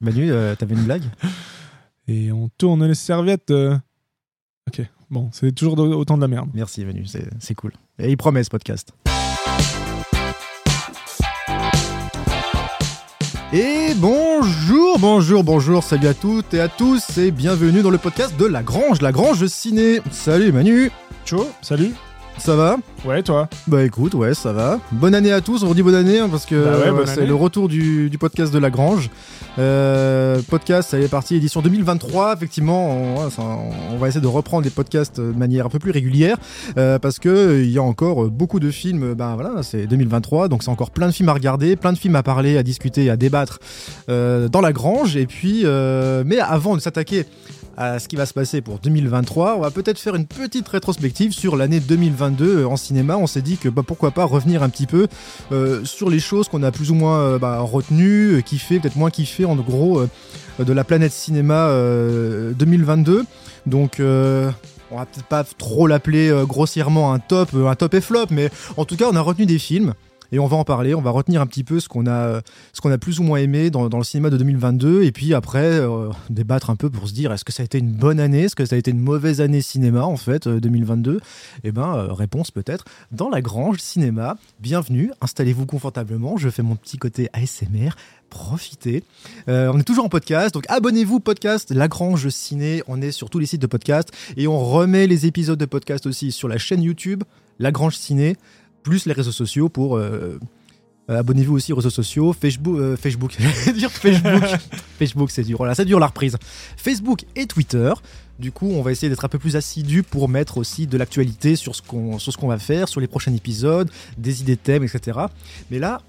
Manu, euh, t'avais une blague? Et on tourne les serviettes. euh. Ok, bon, c'est toujours de- autant de la merde. Merci Manu, c'est c'est cool. Et il promet ce podcast. Et bonjour, bonjour, bonjour, salut à toutes et à tous et bienvenue dans le podcast de La Grange, La Grange Ciné. Salut Manu, Chaud, salut. Ça va Ouais, toi. Bah écoute, ouais, ça va. Bonne année à tous, on vous dit bonne année hein, parce que Bah ouais, euh, c'est le retour du, du podcast de La Grange. Euh, podcast, ça est parti, édition 2023. Effectivement, on, va essayer de reprendre les podcasts de manière un peu plus régulière euh, parce que euh, il y a encore beaucoup de films. Ben voilà, c'est 2023, donc c'est encore plein de films à regarder, plein de films à parler, à discuter, à débattre dans La Grange. Et puis, euh, mais avant de s'attaquer à ce qui va se passer pour 2023. On va peut-être faire une petite rétrospective sur l'année 2022 en cinéma. On s'est dit que bah, pourquoi pas revenir un petit peu euh, sur les choses qu'on a plus ou moins euh, bah, retenues, euh, kiffé, peut-être moins kiffé en gros euh, de la planète cinéma euh, 2022. Donc euh, on va peut-être pas trop l'appeler euh, grossièrement un top, euh, un top et flop, mais en tout cas on a retenu des films. Et on va en parler, on va retenir un petit peu ce qu'on a, ce qu'on a plus ou moins aimé dans, le cinéma de 2022, et puis après euh, débattre un peu pour se dire est-ce que ça a été une bonne année, est-ce que ça a été une mauvaise année cinéma en fait euh, 2022 Eh ben euh, réponse peut-être dans la Grange Cinéma. Bienvenue, installez-vous confortablement. Je fais mon petit côté ASMR. Profitez. Euh, on est toujours en podcast, donc abonnez-vous podcast La Grange Ciné. On est sur tous les sites de podcast et on remet les épisodes de podcast aussi sur la chaîne YouTube La Grange Ciné, plus les réseaux sociaux pour euh, euh, abonnez-vous aussi aux réseaux sociaux, Facebook, euh, Facebook, dire Facebook, Facebook c'est dur, voilà, ça dure la reprise. Facebook et Twitter. Du coup, on va essayer d'être un peu plus assidu pour mettre aussi de l'actualité sur ce qu'on sur ce qu'on va faire, sur les prochains épisodes, des idées de thèmes, etc. Mais là,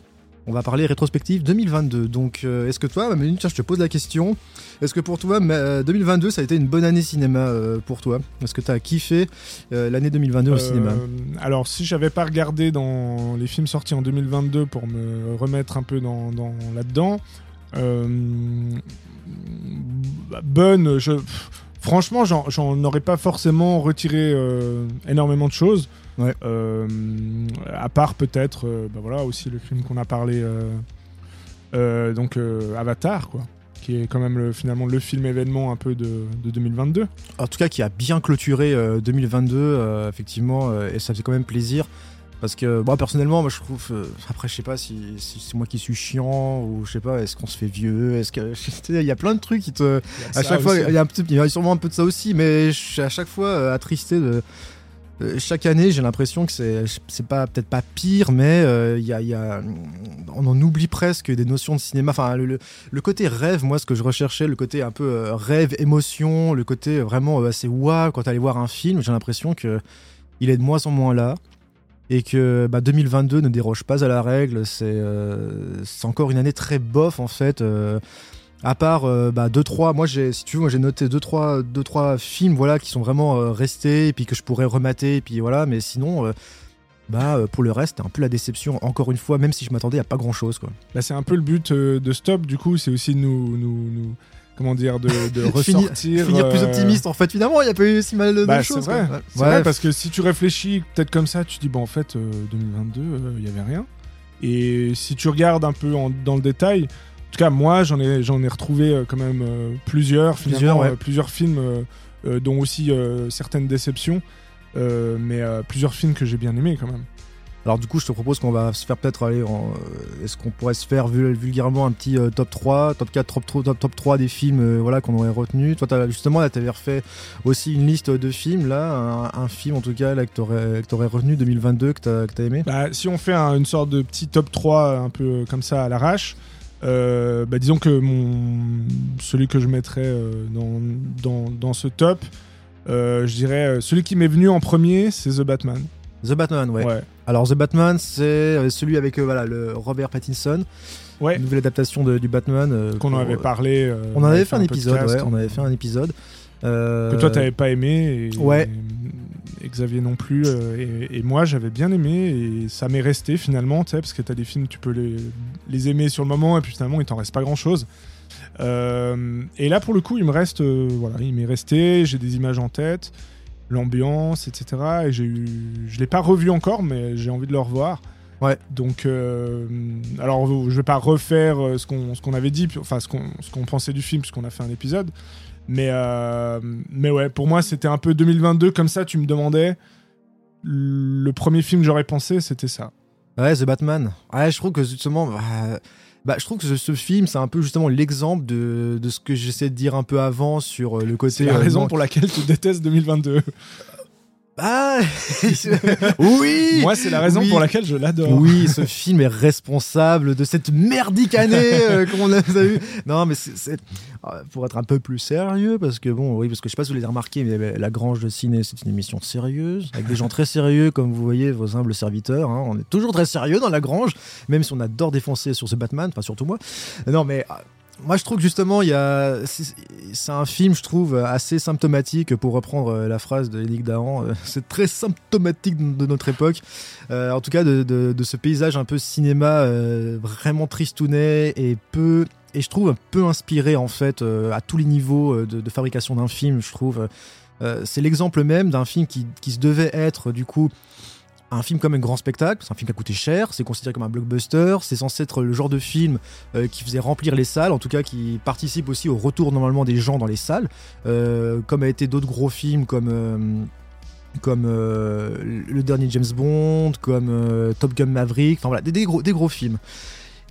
on va parler rétrospective 2022. Donc, euh, est-ce que toi, Manu, tiens, je te pose la question. Est-ce que pour toi, ma- euh, 2022, ça a été une bonne année cinéma euh, pour toi? Est-ce que tu as kiffé l'année 2022 au cinéma? Alors, si j'avais pas regardé dans les films sortis en 2022 pour me remettre un peu dans, dans- là-dedans, bonne, franchement, j'en- aurais pas forcément retiré énormément de choses. Ouais. Euh, à part peut-être, euh, bah voilà, aussi le film qu'on a parlé, euh, donc Avatar, quoi. Qui est quand même le- finalement le film événement un peu de, de 2022. En tout cas, qui a bien clôturé euh, 2022, euh, effectivement, euh, et ça fait quand même plaisir. Parce que moi personnellement, moi je trouve. après, je sais pas si, si c'est moi qui suis chiant ou je sais pas. Est-ce qu'on se fait vieux Est-ce que il y a plein de trucs qui te. À chaque fois, il y a un il y a sûrement un peu de ça aussi, mais je suis à chaque fois attristé de. Euh, Chaque année, j'ai l'impression que c'est, c'est pas peut-être pas pire, mais euh, il y a, on en oublie presque des notions de cinéma. Enfin, le, côté rêve, moi, ce que je recherchais, le côté un peu euh, rêve, émotion, le côté vraiment assez waouh quand t'allais voir un film. J'ai l'impression que il est de moins en moins là et que bah, 2022 ne déroge pas à la règle. C'est, c'est encore une année très bof en fait. À part euh, bah, deux trois, moi j'ai, si tu veux, moi j'ai noté deux trois, deux trois films voilà qui sont vraiment euh, restés et puis que je pourrais remater et puis voilà. Mais sinon, euh, bah euh, pour le reste, un peu la déception encore une fois, même si je m'attendais à pas grand chose quoi. Bah, c'est un peu le but euh, de Stop, du coup, c'est aussi de nous, nous, nous- comment dire, de, de Finir- ressortir. Finir plus euh, optimiste en fait. Finalement, il y a pas eu si mal de, Bah, choses. c'est vrai. Ouais. Vrai parce que si tu réfléchis peut-être comme ça, tu dis bon en fait euh, 2022 euh, il y avait rien. Et si tu regardes un peu en- dans le détail, en tout cas moi j'en ai j'en ai retrouvé euh, quand même euh, plusieurs Plusieurs, ouais. euh, plusieurs films dont aussi certaines déceptions, mais plusieurs films que j'ai bien aimés quand même. Alors du coup, je te propose qu'on va se faire peut-être aller en... Est-ce qu'on pourrait se faire vul- vulgairement un petit euh, top 3, top 4, top, 3 top, top 3 des films euh, voilà, qu'on aurait retenus Toi, as, justement, là, tu avais refait aussi une liste de films, là, un, un film en tout cas là, que tu aurais, retenu 2022, que tu as, aimé Bah, si on fait un- une sorte de petit top 3 un peu comme ça à l'arrache, euh, bah, disons que mon, celui que je mettrais euh, dans, dans, dans ce top, euh, je dirais celui qui m'est venu en premier, c'est The Batman. The Batman, ouais. Ouais. Alors The Batman, c'est celui avec euh, voilà, le Robert Pattinson, Ouais. une nouvelle adaptation de- du Batman. Qu'on en avait parlé. On en avait fait un épisode, ouais, on avait fait un épisode. Que toi, t'avais pas aimé. Et, Ouais. et Xavier non plus. euh, et, et moi, j'avais bien aimé. Et ça m'est resté finalement, tu sais, parce que t'as des films, tu peux les, les aimer sur le moment. Et puis finalement, il t'en reste pas grand chose. et là, pour le coup, il me reste. euh, voilà, il m'est resté. J'ai des images en tête. L'ambiance, etc. Et j'ai eu. Je l'ai pas revu encore, mais j'ai envie de le revoir. Ouais. Donc, euh, alors, je vais pas refaire euh, ce qu'on ce qu'on avait dit, enfin, ce qu'on ce qu'on pensait du film, puisqu'on a fait un épisode. Mais, euh, mais ouais, pour moi, c'était un peu 2022, comme ça, tu me demandais. Le premier film que j'aurais pensé, c'était ça. Ouais, The Batman. Ouais, je trouve que justement, bah, bah, je trouve que ce, ce film, c'est un peu justement l'exemple de, de ce que j'essaie de dire un peu avant sur euh, le côté. C'est la euh, raison non- pour laquelle tu détestes 2022. Ah Oui Moi, c'est la raison Oui. pour laquelle je l'adore. Oui, ce film est responsable de cette merdique année euh, qu'on a vu. Non, mais c'est- euh, pour être un peu plus sérieux, parce que bon, oui, parce que je sais pas si vous l'avez remarqué, mais euh, la Grange de Ciné, c'est une émission sérieuse, avec des gens très sérieux, comme vous voyez, vos humbles serviteurs. hein. On est toujours très sérieux dans la Grange, même si on adore défoncer sur ce Batman, enfin surtout moi. Non, mais euh, moi, je trouve que justement, il y a, c'est un film, je trouve, assez symptomatique, pour reprendre euh, la phrase de Yannick Dahan, euh, c'est très symptomatique de notre époque. Euh, en tout cas, de, de- ce paysage un peu cinéma vraiment tristounet et peu. Et je trouve un peu inspiré en fait à tous les niveaux de, de fabrication d'un film. Je trouve c'est l'exemple même d'un film qui, qui se devait être du coup un film comme un grand spectacle. C'est un film qui a coûté cher. C'est considéré comme un blockbuster. C'est censé être le genre de film euh, qui faisait remplir les salles, en tout cas qui participe aussi au retour normalement des gens dans les salles, Euh, comme a été d'autres gros films comme euh, comme le dernier James Bond, comme Top Gun Maverick, enfin voilà, des gros, des gros films.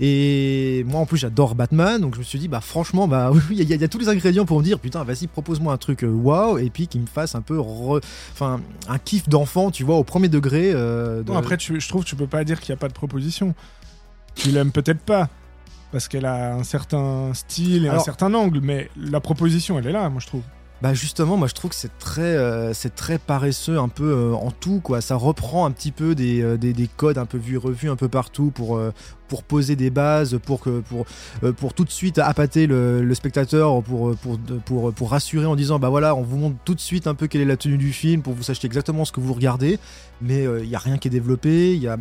Et moi en plus j'adore Batman, donc je me suis dit bah franchement bah oui il y, a- il y a tous les ingrédients pour me dire putain vas-y propose-moi un truc euh, waouh et puis qui me fasse un peu enfin un kiff d'enfant tu vois au premier degré. euh, de- Non, après, tu- je trouve que tu peux pas dire qu'il n'y a pas de proposition. Tu l'aimes peut-être pas. Parce qu'elle a un certain style et un certain angle, mais la proposition, elle est là, moi je trouve. Bah justement, moi je trouve que c'est très, euh, c'est très paresseux un peu euh, en tout quoi. Ça reprend un petit peu des, euh, des, des codes un peu vus et revus un peu partout pour euh, pour poser des bases, pour que pour euh, pour tout de suite appâter le, spectateur, pour pour pour pour rassurer en disant bah voilà, on vous montre tout de suite un peu quelle est la tenue du film pour vous sachiez exactement ce que vous regardez. Mais il y a rien qui est développé. Y a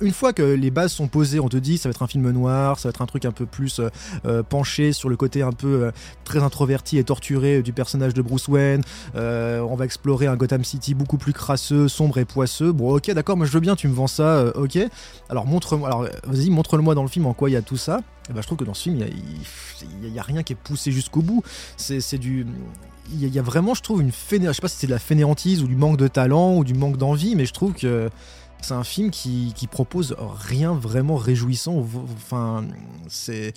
une fois que les bases sont posées, on te dit ça va être un film noir, ça va être un truc un peu plus euh, euh, penché sur le côté un peu euh, très introverti et torturé du personnage de Bruce Wayne. Euh, on va explorer un Gotham City beaucoup plus crasseux, sombre et poisseux. Bon, ok, d'accord, moi je veux bien, tu me vends ça, euh, ok. Alors montre-moi, alors euh, vas-y, montre-le-moi dans le film en quoi il y a tout ça. Et ben, je trouve que dans ce film, il y a, rien qui est poussé jusqu'au bout. C'est du. Il y, a, vraiment, je trouve, une. Je sais pas si c'est de la fainéantise ou du manque de talent ou du manque d'envie, mais je trouve que c'est un film qui, propose rien vraiment réjouissant. Enfin, c'est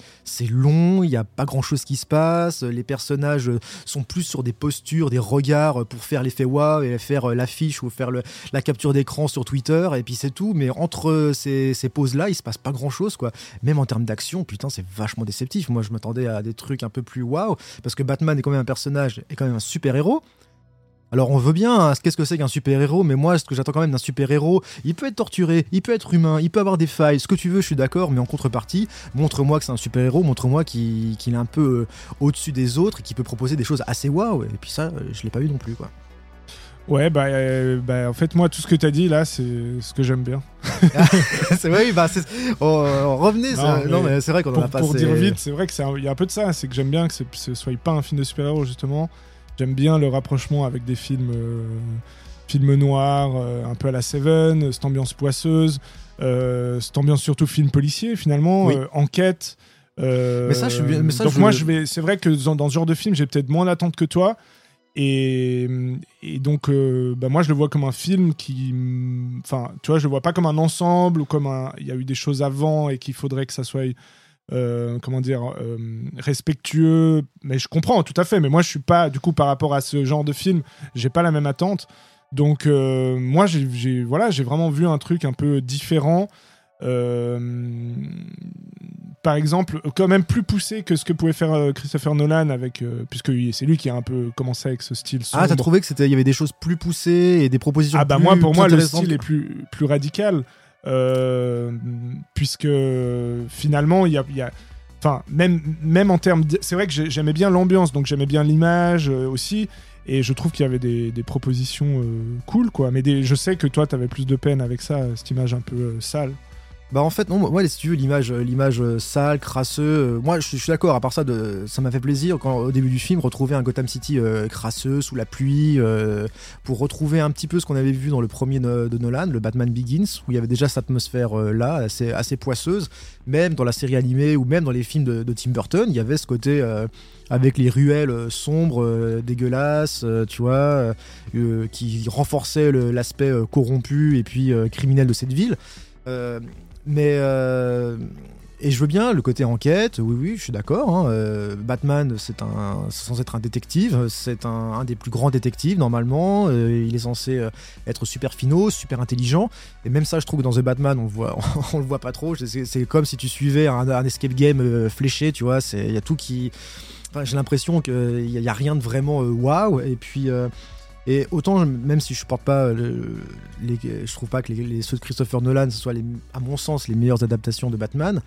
long, il n'y a pas grand chose qui se passe. Les personnages sont plus sur des postures, des regards pour faire l'effet waouh et faire l'affiche ou faire la capture d'écran sur Twitter. Et puis c'est tout. Mais entre ces, ces pauses-là, il se passe pas grand chose, quoi. Même en termes d'action, putain, c'est vachement déceptif. Moi, je m'attendais à des trucs un peu plus waouh. Parce que Batman est quand même un personnage, est quand même un super-héros. Alors on veut bien, hein, qu'est-ce que c'est qu'un super-héros, mais moi ce que j'attends quand même d'un super-héros, il peut être torturé, il peut être humain, il peut avoir des failles, ce que tu veux, je suis d'accord, mais en contrepartie, montre-moi que c'est un super-héros, montre-moi qu'il est un peu euh, au-dessus des autres et qu'il peut proposer des choses assez waouh, et puis ça, euh, je l'ai pas eu non plus, quoi. Ouais, bah, euh, bah, en fait, moi, tout ce que tu as dit là, c'est ce que j'aime bien. c'est vrai, bah, c'est- oh, euh, revenez, Non, mais c'est vrai qu'on en a passé. pour dire vite, c'est vrai qu'il y a un peu de ça. C'est que j'aime bien que c'est- ce soit pas un film de super-héros, justement. J'aime bien le rapprochement avec des films, euh, films noirs, euh, un peu à la Seven, cette ambiance poisseuse, euh, cette ambiance surtout film policier, finalement, Oui. euh, enquête. euh, Mais ça, je suis bien- mais ça, donc je- moi, je vais. C'est vrai que dans, dans ce genre de film, j'ai peut-être moins d'attente que toi. Et, et donc, euh, bah moi, je le vois comme un film qui. Enfin, tu vois, je le vois pas comme un ensemble ou comme un. Il y a eu des choses avant et qu'il faudrait que ça soit. Euh, comment dire euh, respectueux mais je comprends tout à fait mais moi je suis pas du coup par rapport à ce genre de film j'ai pas la même attente donc euh, moi j'ai- voilà j'ai vraiment vu un truc un peu différent par exemple, quand même plus poussé que ce que pouvait faire Christopher Nolan avec, puisque c'est lui qui a un peu commencé avec ce style. Ah, t'as sombre. trouvé que c'était, il y avait des choses plus poussées et des propositions Ah bah plus- moi pour moi le style est plus plus radical puisque finalement il y a, enfin même même en termes c'est vrai que j'ai- j'aimais bien l'ambiance donc j'aimais bien l'image euh, aussi et je trouve qu'il y avait des, propositions euh, cool quoi. Mais je sais que toi t'avais plus de peine avec ça cette image un peu euh, sale Bah en fait non moi si tu veux l'image l'image euh, sale crasseux euh, moi je, suis d'accord à part ça ça m'a fait plaisir quand au début du film retrouver un Gotham City euh, crasseux sous la pluie pour retrouver un petit peu ce qu'on avait vu dans le premier de Nolan le Batman Begins où il y avait déjà cette atmosphère là assez poisseuse même dans la série animée ou même dans les films de, de Tim Burton il y avait ce côté avec les ruelles sombres, dégueulasses, tu vois, qui renforçaient l'aspect corrompu et puis criminel de cette ville. Mais euh, et je veux bien le côté enquête, oui, oui, je suis d'accord. Hein, euh, Batman, c'est un, censé être un détective, c'est un, des plus grands détectives normalement. Euh, il est censé être super finaux, super intelligent. Et même ça, je trouve que dans The Batman, on voit, on, le voit pas trop. C'est comme si tu suivais un, escape game fléché, tu vois. Il y a tout qui. J'ai l'impression qu'il n'y a, rien de vraiment waouh. et puis. Et autant, même si je porte pas, les, je trouve pas que les, ceux de Christopher Nolan ce soient, les, à mon sens, les meilleures adaptations de Batman,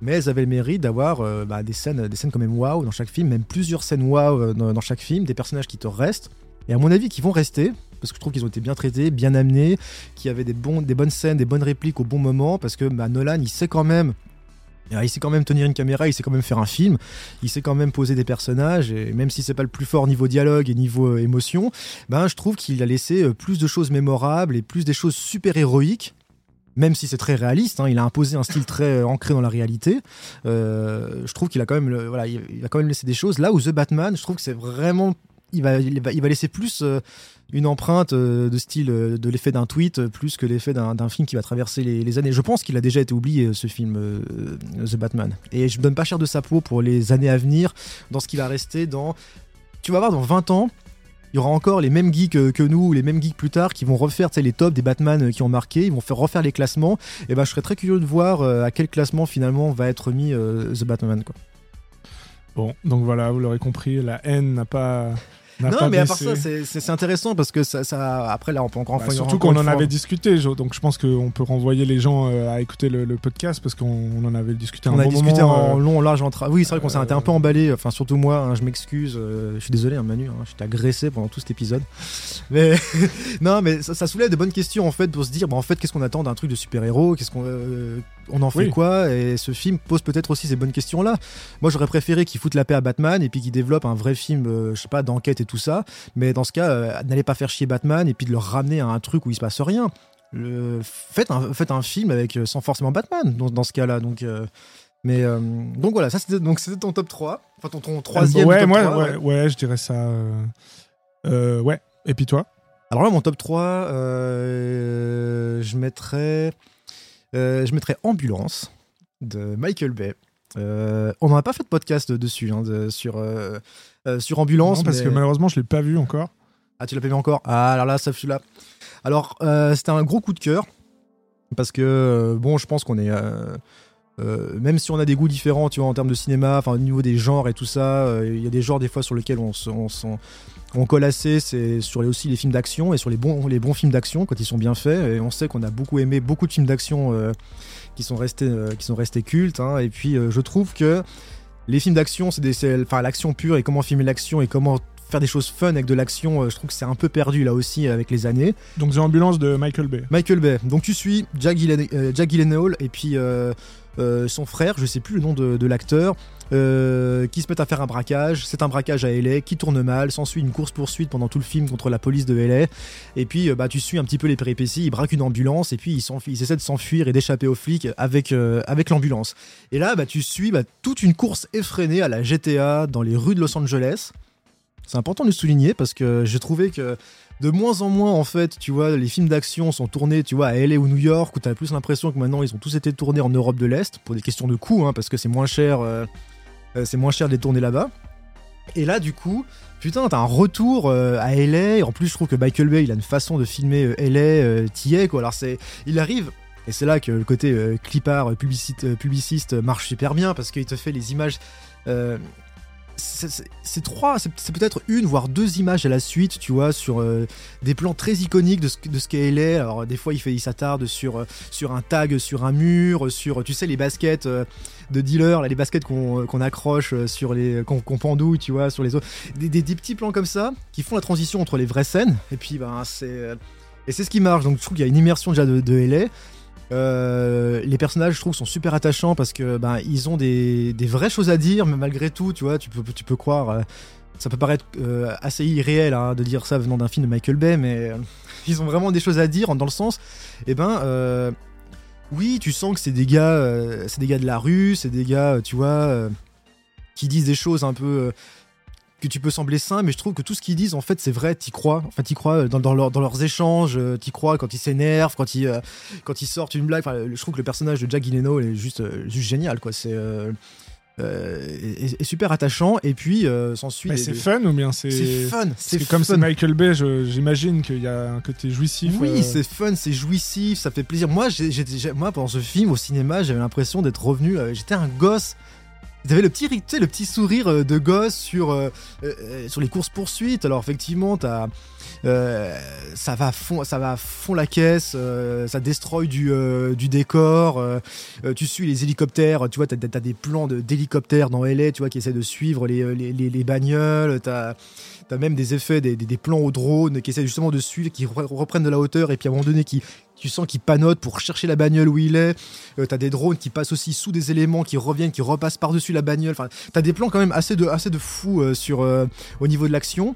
mais elles avaient le mérite d'avoir euh, bah, des scènes, des scènes quand même waouh dans chaque film, même plusieurs scènes waouh euh, dans, chaque film, des personnages qui te restent, et à mon avis qui vont rester, parce que je trouve qu'ils ont été bien traités, bien amenés, qu'il y avait des bonnes scènes, des bonnes répliques au bon moment, parce que bah, Nolan, il sait quand même il sait quand même tenir une caméra, il sait quand même faire un film, il sait quand même poser des personnages, et même si c'est pas le plus fort niveau dialogue et niveau euh, émotion, ben je trouve qu'il a laissé euh, plus de choses mémorables et plus des choses super héroïques. Même si c'est très réaliste, hein, il a imposé un style très euh, ancré dans la réalité. je trouve qu'il a quand même, il a quand même laissé des choses. Là où The Batman, je trouve que c'est vraiment, il va, il va, il va laisser plus une empreinte euh, de style euh, de l'effet d'un tweet euh, plus que l'effet d'un film qui va traverser les, années. Je pense qu'il a déjà été oublié ce film The Batman. Et je me donne pas cher de sa peau pour les années à venir dans ce qui va rester dans. Tu vas voir dans 20 ans, il y aura encore les mêmes geeks que nous, les mêmes geeks plus tard, qui vont refaire les tops des Batman qui ont marqué, ils vont faire refaire les classements. Et ben, je serais très curieux de voir à quel classement finalement va être mis The Batman. Bon, donc voilà, vous l'aurez compris, la haine n'a pas non, mais à part ça, c'est intéressant parce que ça, ça, après là, on peut encore. Bah, surtout qu'on en avait discuté, donc je pense qu'on peut renvoyer les gens euh, à écouter le, podcast parce qu'on en avait discuté. On a discuté en euh, long, large, en Oui, c'est vrai qu'on s'est un peu emballé. Enfin, surtout moi, hein, je m'excuse. Euh, je suis désolé, hein, Manu. Hein, je t'ai agressé pendant tout cet épisode. Mais non, mais ça, soulève de bonnes questions en fait pour se dire, bah, en fait, qu'est-ce qu'on attend d'un truc de super héros Qu'est-ce qu'on on en fait quoi Et ce film pose peut-être aussi ces bonnes questions-là. Moi, j'aurais préféré qu'il foute la paix à Batman et puis qu'il développe un vrai film, je sais pas, d'enquête et tout ça. Mais dans ce cas, euh, n'allez pas faire chier Batman et puis de le ramener à un truc où il se passe rien. faites, un, un film avec euh, sans forcément Batman dans, ce cas-là. Donc, euh, mais donc voilà, ça c'était donc c'était ton top 3, enfin ton, ton troisième. Ouais, top 3, ouais, ouais, je dirais ça. ouais. Et puis toi? Alors là, mon top 3, je mettrais, je mettrais Ambulance de Michael Bay. on n'en a pas fait de podcast dessus, hein, sur euh, sur Ambulance. parce que malheureusement, je l'ai pas vu encore. Ah, tu l'as pas vu encore? Ah, alors là, ça celui-là. Alors, euh, c'était un gros coup de cœur. Parce que, euh, bon, je pense qu'on est. même si on a des goûts différents, tu vois, en termes de cinéma, enfin, au niveau des genres et tout ça, il y a des genres des fois sur lesquels on, on, on colle assez, c'est sur les, aussi les films d'action et sur les bons, les bons films d'action quand ils sont bien faits. Et on sait qu'on a beaucoup aimé beaucoup de films d'action qui sont restés, qui sont restés cultes. Hein. et puis, je trouve que les films d'action, c'est enfin l'action pure et comment filmer l'action et comment faire des choses fun avec de l'action, euh, je trouve que c'est un peu perdu là aussi avec les années. Donc The Ambulance de Michael Bay. Michael Bay. Donc tu suis Jack, euh, Gyllenhaal et puis euh, son frère, je sais plus le nom de, l'acteur, qui se met à faire un braquage. C'est un braquage à LA qui tourne mal. S'ensuit une course poursuite pendant tout le film contre la police de LA. Et puis bah tu suis un petit peu les péripéties. Il braque une ambulance et puis il, il essaie de s'enfuir et d'échapper aux flics avec avec l'ambulance. Et là bah tu suis bah, toute une course effrénée à la GTA dans les rues de Los Angeles. C'est important de le souligner parce que j'ai trouvé que de moins en moins, en fait, tu vois, les films d'action sont tournés, tu vois, à LA ou New York, où t'as plus l'impression que maintenant ils ont tous été tournés en Europe de l'Est pour des questions de coût, hein, parce que c'est moins cher, euh, euh, c'est moins cher de les tourner là-bas. Et là, du coup, putain, t'as un retour euh, à LA. En plus, je trouve que Michael Bay, il a une façon de filmer LA, t'y quoi. Alors, c'est, il arrive. Et c'est là que le côté clipart, publiciste marche super bien parce qu'il te fait les images c'est trois, c'est peut-être une voire deux images à la suite, tu vois, sur euh, des plans très iconiques de ce, de ce. Alors des fois, il fait, il s'attarde sur euh, sur un tag, sur un mur, sur, tu sais, les baskets euh, de dealer, là, les baskets qu'on accroche sur les, qu'on pendouille, tu vois, sur les autres, des, des, petits plans comme ça qui font la transition entre les vraies scènes. Et puis, ben, c'est et c'est ce qui marche. Donc, je trouve qu'il y a une immersion déjà de, de LA. Euh, les personnages, je trouve, sont super attachants parce que ben ils ont des, des vraies choses à dire, mais malgré tout, tu vois, tu peux, tu peux croire. euh, ça peut paraître euh, assez irréel hein, de dire ça venant d'un film de Michael Bay, mais ils ont vraiment des choses à dire dans le sens, eh ben, oui, tu sens que c'est des gars, c'est des gars de la rue, c'est des gars, tu vois, qui disent des choses un peu que tu peux sembler sain, mais je trouve que tout ce qu'ils disent, en fait, c'est vrai, t'y crois. En fait, t'y crois dans, dans, leur- dans leurs échanges, euh, t'y crois quand ils s'énervent, quand ils, euh, quand ils sortent une blague. Enfin, je trouve que le personnage de Jack Gyllenhaal est juste, euh, juste génial, quoi. C'est euh, euh, est, est super attachant. Et puis, euh, s'ensuit. Mais c'est fun ou bien c'est. C'est fun. C'est comme c'est. Michael Bay, j'imagine qu'il y a un côté jouissif. Oui, euh, c'est fun, c'est jouissif, ça fait plaisir. Moi, j'ai- moi pendant ce film au cinéma, j'avais l'impression d'être revenu. euh, J'étais un gosse. T'avais le petit, tu le petit sourire euh, de gosse sur, euh, euh, sur les courses poursuites. Alors effectivement, ça va fond, ça va fond la caisse, ça destroy du, du décor. tu suis les hélicoptères, tu vois, t'as, t'as des plans d'hélicoptères dans LA, tu vois, qui essaient de suivre les, les, les, les bagnoles. T'as, T'as même des effets, des, des- des plans au drone qui essaient justement de suivre, qui re- reprennent de la hauteur et puis à un moment donné, qui, tu sens qu'il panote pour chercher la bagnole où il est. Euh, t'as des drones qui passent aussi sous des éléments, qui reviennent, qui repassent par-dessus la bagnole. Enfin, t'as des plans quand même assez de, assez de fous euh, sur, euh, au niveau de l'action.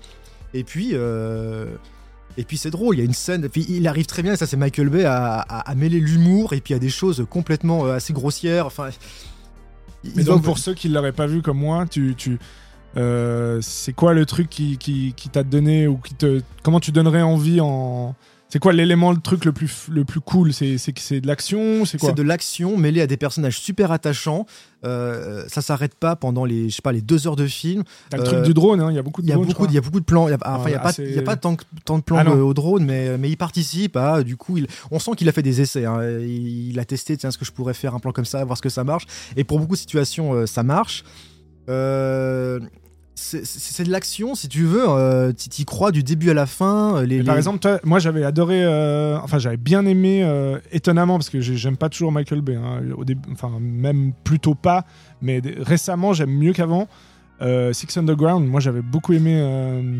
Et puis. et puis c'est drôle, il y a une scène, puis il arrive très bien, et ça c'est Michael Bay, à, à- à mêler l'humour et puis à des choses complètement assez grossières. Enfin, Mais donc, pour ceux qui ne l'auraient pas vu comme moi, tu, tu, c'est quoi le truc qui, qui, qui t'a donné ou qui te, comment tu donnerais envie en, c'est quoi l'élément, le truc le plus, le plus cool? C'est que c'est de l'action, c'est quoi? C'est de l'action mêlée à des personnages super attachants. Euh, ça s'arrête pas pendant les, je sais pas, les deux heures de film. T'as le euh, truc du drone, hein, il y a beaucoup de Il y y a beaucoup plans. Il y a, enfin, il y a pas, assez- il y a pas tant, de plans Ah au drone, mais, mais il participe. du coup, il, on sent qu'il a fait des essais. hein. Il, il a testé, tiens, est-ce que je pourrais faire un plan comme ça, voir ce que ça marche. Et pour beaucoup de situations, euh, ça marche. Euh, c'est de l'action, si tu veux. Euh, tu y crois du début à la fin. euh, Les, Par exemple, toi, moi j'avais adoré, euh, enfin j'avais bien aimé, euh, étonnamment, parce que j'ai- j'aime pas toujours Michael Bay, hein, au début, enfin même plutôt pas, mais récemment j'aime mieux qu'avant. Six Underground, moi j'avais beaucoup aimé.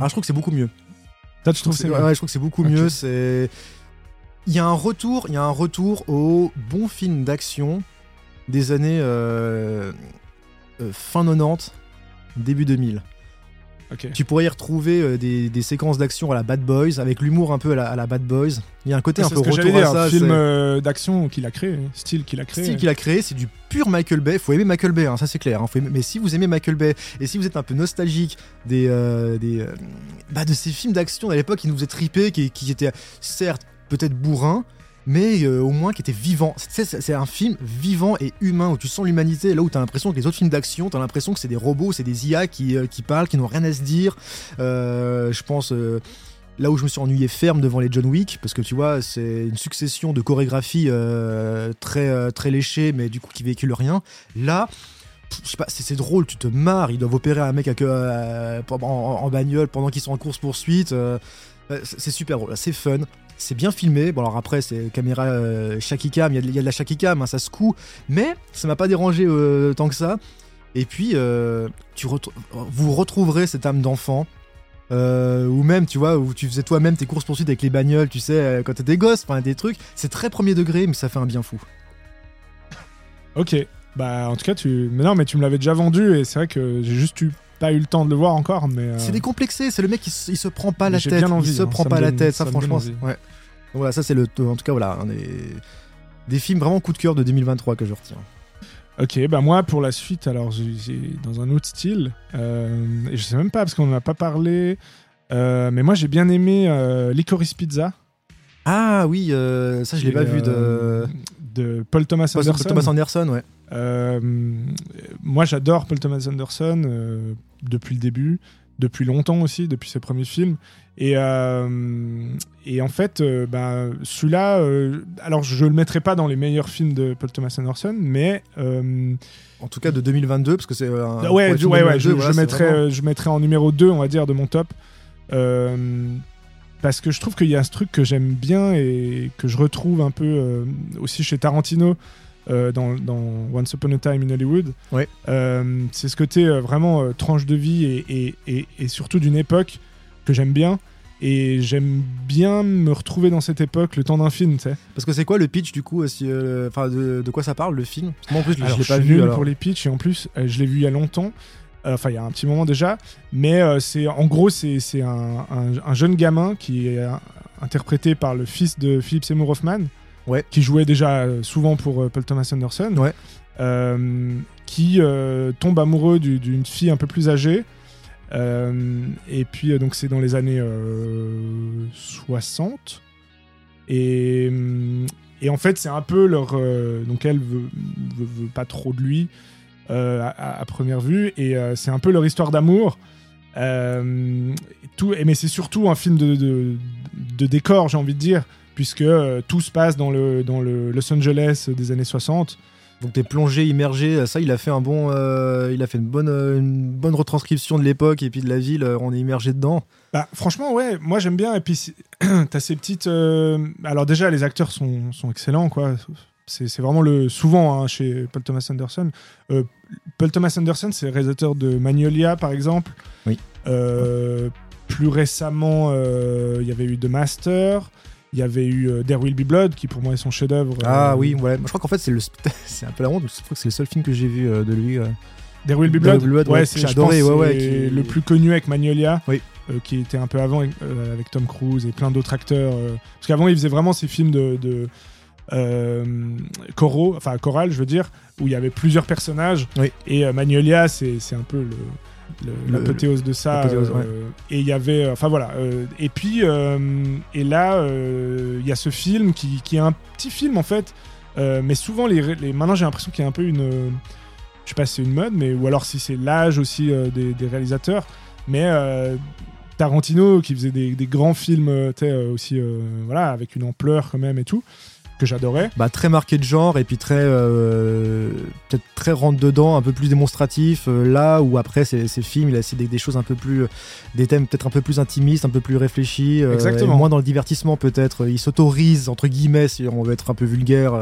Ah, je trouve que c'est beaucoup mieux. toi, tu trouves C'est- ouais, je trouve que c'est beaucoup mieux. C'est il y a un retour, il y a un retour au bon film d'action des années fin 90, début 2000. Ok. Tu pourrais y retrouver euh, des, des séquences d'action à la Bad Boys, avec l'humour un peu à la, à la Bad Boys. Il y a un côté Ah, un peu retour à ça. un film euh, d'action qu'il a créé, style qu'il a créé. style qu'il a créé, c'est du pur Michael Bay. Faut aimer Michael Bay, hein, ça c'est clair. hein. Faut aimer- Mais si vous aimez Michael Bay et si vous êtes un peu nostalgique des, euh, des euh, bah, de ces films d'action à l'époque qui nous faisaient triper, qui, qui étaient certes peut-être bourrins, mais euh, au moins qui étaient vivants. C'est- un film vivant et humain où tu sens l'humanité. Là où t'as l'impression que les autres films d'action, t'as l'impression que c'est des robots, c'est des IA qui, euh, qui parlent, qui n'ont rien à se dire. Euh, je pense. Là où je me suis ennuyé ferme devant les John Wick, parce que tu vois, c'est une succession de chorégraphies très, très léchées, mais du coup qui véhiculent rien. Là, je sais pas, c'est drôle, tu te marres, ils doivent opérer un mec à en, en- bagnole pendant qu'ils sont en course-poursuite. c'est super drôle, c'est fun. C'est bien filmé. Bon, alors après, c'est caméra euh, shaky cam, il y, a de- la shaky cam, hein, ça se coud, mais ça m'a pas dérangé euh, tant que ça. Et puis, euh, vous retrouverez cette âme d'enfant. Euh, ou même, tu vois, où tu faisais toi-même tes courses poursuites avec les bagnoles, tu sais, quand t'étais gosse, enfin des trucs. C'est très premier degré, mais ça fait un bien fou. Ok. Bah en tout cas, tu. Mais non, mais tu me l'avais déjà vendu et c'est vrai que j'ai juste eu pas eu le temps de le voir encore, mais. euh, C'est décomplexé, c'est le mec qui se, il se prend pas la tête, envie, il se hein, prend pas la donne- tête, ça, ça me franchement. Ouais. Donc voilà, ça c'est le, en tout cas voilà, un des, des films vraiment coup de cœur de 2023 que je retiens. Ok, bah moi pour la suite, alors j'ai dans un autre style, euh, et je sais même pas parce qu'on en a pas parlé, euh, mais moi j'ai bien aimé euh, Licorice Pizza. Ah oui, ça je l'ai pas vu de de Paul Thomas Paul Anderson. Thomas Anderson, ouais. Euh, moi j'adore Paul Thomas Anderson euh, depuis le début, depuis longtemps aussi, depuis ses premiers films. Et, euh, et en fait, bah, celui-là, alors je le mettrai pas dans les meilleurs films de Paul Thomas Anderson, mais En tout cas de 2022 parce que c'est un ouais, ouais, ouais, 2022, je, voilà, je vraiment- euh, je mettrais en numéro 2, on va dire, de mon top. Parce que je trouve qu'il y a ce truc que j'aime bien et que je retrouve un peu euh, aussi chez Tarantino euh, dans, dans Once Upon a Time in Hollywood. Ouais. Euh, c'est ce côté vraiment tranche de vie et, et, et, et surtout d'une époque que j'aime bien. Et j'aime bien me retrouver dans cette époque, le temps d'un film, tu sais. Parce que c'est quoi le pitch du coup si, de, de quoi ça parle le film? Moi en plus, je, Alors, je l'ai pas vu. nul alors. pour les pitchs et en plus, je l'ai vu il y a longtemps. Euh, Enfin, il y a un petit moment déjà. Mais euh, c'est en gros, c'est c'est un, un- un jeune gamin qui est euh, interprété par le fils de Philip Seymour Hoffman, Ouais. qui jouait déjà souvent pour Paul Thomas Anderson, Ouais. qui tombe amoureux du- d'une fille un peu plus âgée. Et puis, donc, c'est dans les années euh, 60. Et, hum, et en fait, c'est un peu leur. euh, donc, elle veut, veut, veut pas trop de lui à, à première vue. Et euh, c'est un peu leur histoire d'amour. Euh, tout, mais c'est surtout un film de, de, de décor, j'ai envie de dire, puisque euh, tout se passe dans le, dans le Los Angeles des années 60. Donc t'es plongé, immergé. Ça, il a fait un bon, euh, il a fait une bonne, euh, une bonne retranscription de l'époque et puis de la ville. euh, On est immergé dedans. Bah, franchement, ouais, moi j'aime bien. Et puis, t'as ces petites. euh, Alors, déjà, les acteurs sont, sont excellents, quoi. C'est vraiment le. Souvent, hein, chez Paul Thomas Anderson. Euh, Paul Thomas Anderson, c'est le réalisateur de Magnolia, par exemple. Oui. Euh, plus récemment, euh, il y avait eu The Master. Il y avait eu There Will Be Blood, qui pour moi est son chef-d'œuvre. Ah oui, ouais. Je crois qu'en fait c'est le, c'est un peu la honte. Je crois que c'est le seul film que j'ai vu de lui. There Will Be Blood, Blood, ouais, c'est- adoré, ouais, ouais, qui- le plus connu avec Magnolia, Oui. euh, qui était un peu avant euh, avec Tom Cruise et plein d'autres acteurs. euh, parce qu'avant, il faisait vraiment ces films de, de euh, choraux, enfin choral, je veux dire, où il y avait plusieurs personnages. Oui. Et euh, Magnolia, c'est c'est un peu le l'apothéose de ça euh, et il y avait enfin voilà euh, et puis euh, et là il y a ce film qui, qui est un petit film en fait mais souvent les, maintenant j'ai l'impression qu'il y a un peu une je sais pas si c'est une mode mais ou alors si c'est l'âge aussi des, des réalisateurs mais Tarantino qui faisait des, des grands films aussi voilà avec une ampleur quand même et tout que j'adorais Bah, très marqué de genre et puis très euh, peut-être très rentre dedans, un peu plus démonstratif. euh, là où après ces, films, il a essayé des, des choses un peu plus, euh, des thèmes peut-être un peu plus intimistes, un peu plus réfléchis, euh, Exactement. et moins dans le divertissement peut-être. Il s'autorise entre guillemets, si on veut être un peu vulgaire.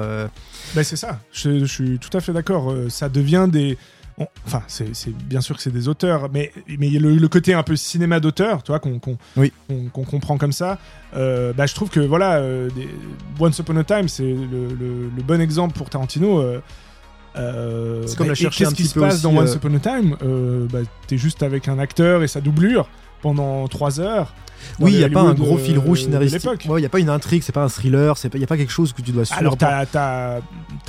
Ben, c'est ça, je, je suis tout à fait d'accord. Ça devient des. On- Enfin, c'est bien sûr que c'est des auteurs, mais mais il y a le, le côté un peu cinéma d'auteur, tu vois, qu'on Oui. comprend comme ça. Euh, bah, je trouve que voilà, euh, des- Once Upon a Time, c'est le, le- le bon exemple pour Tarantino. euh, C'est comme bah, la chercher Qu'est-ce qui se passe aussi, dans Once Upon a Time? Bah, T'es juste avec un acteur et sa doublure pendant trois heures. dans Oui, il n'y a pas un gros fil rouge scénaristique. Il n'y a pas une intrigue, c'est pas un thriller, il n'y a pas quelque chose que tu dois suivre. Alors, t'as,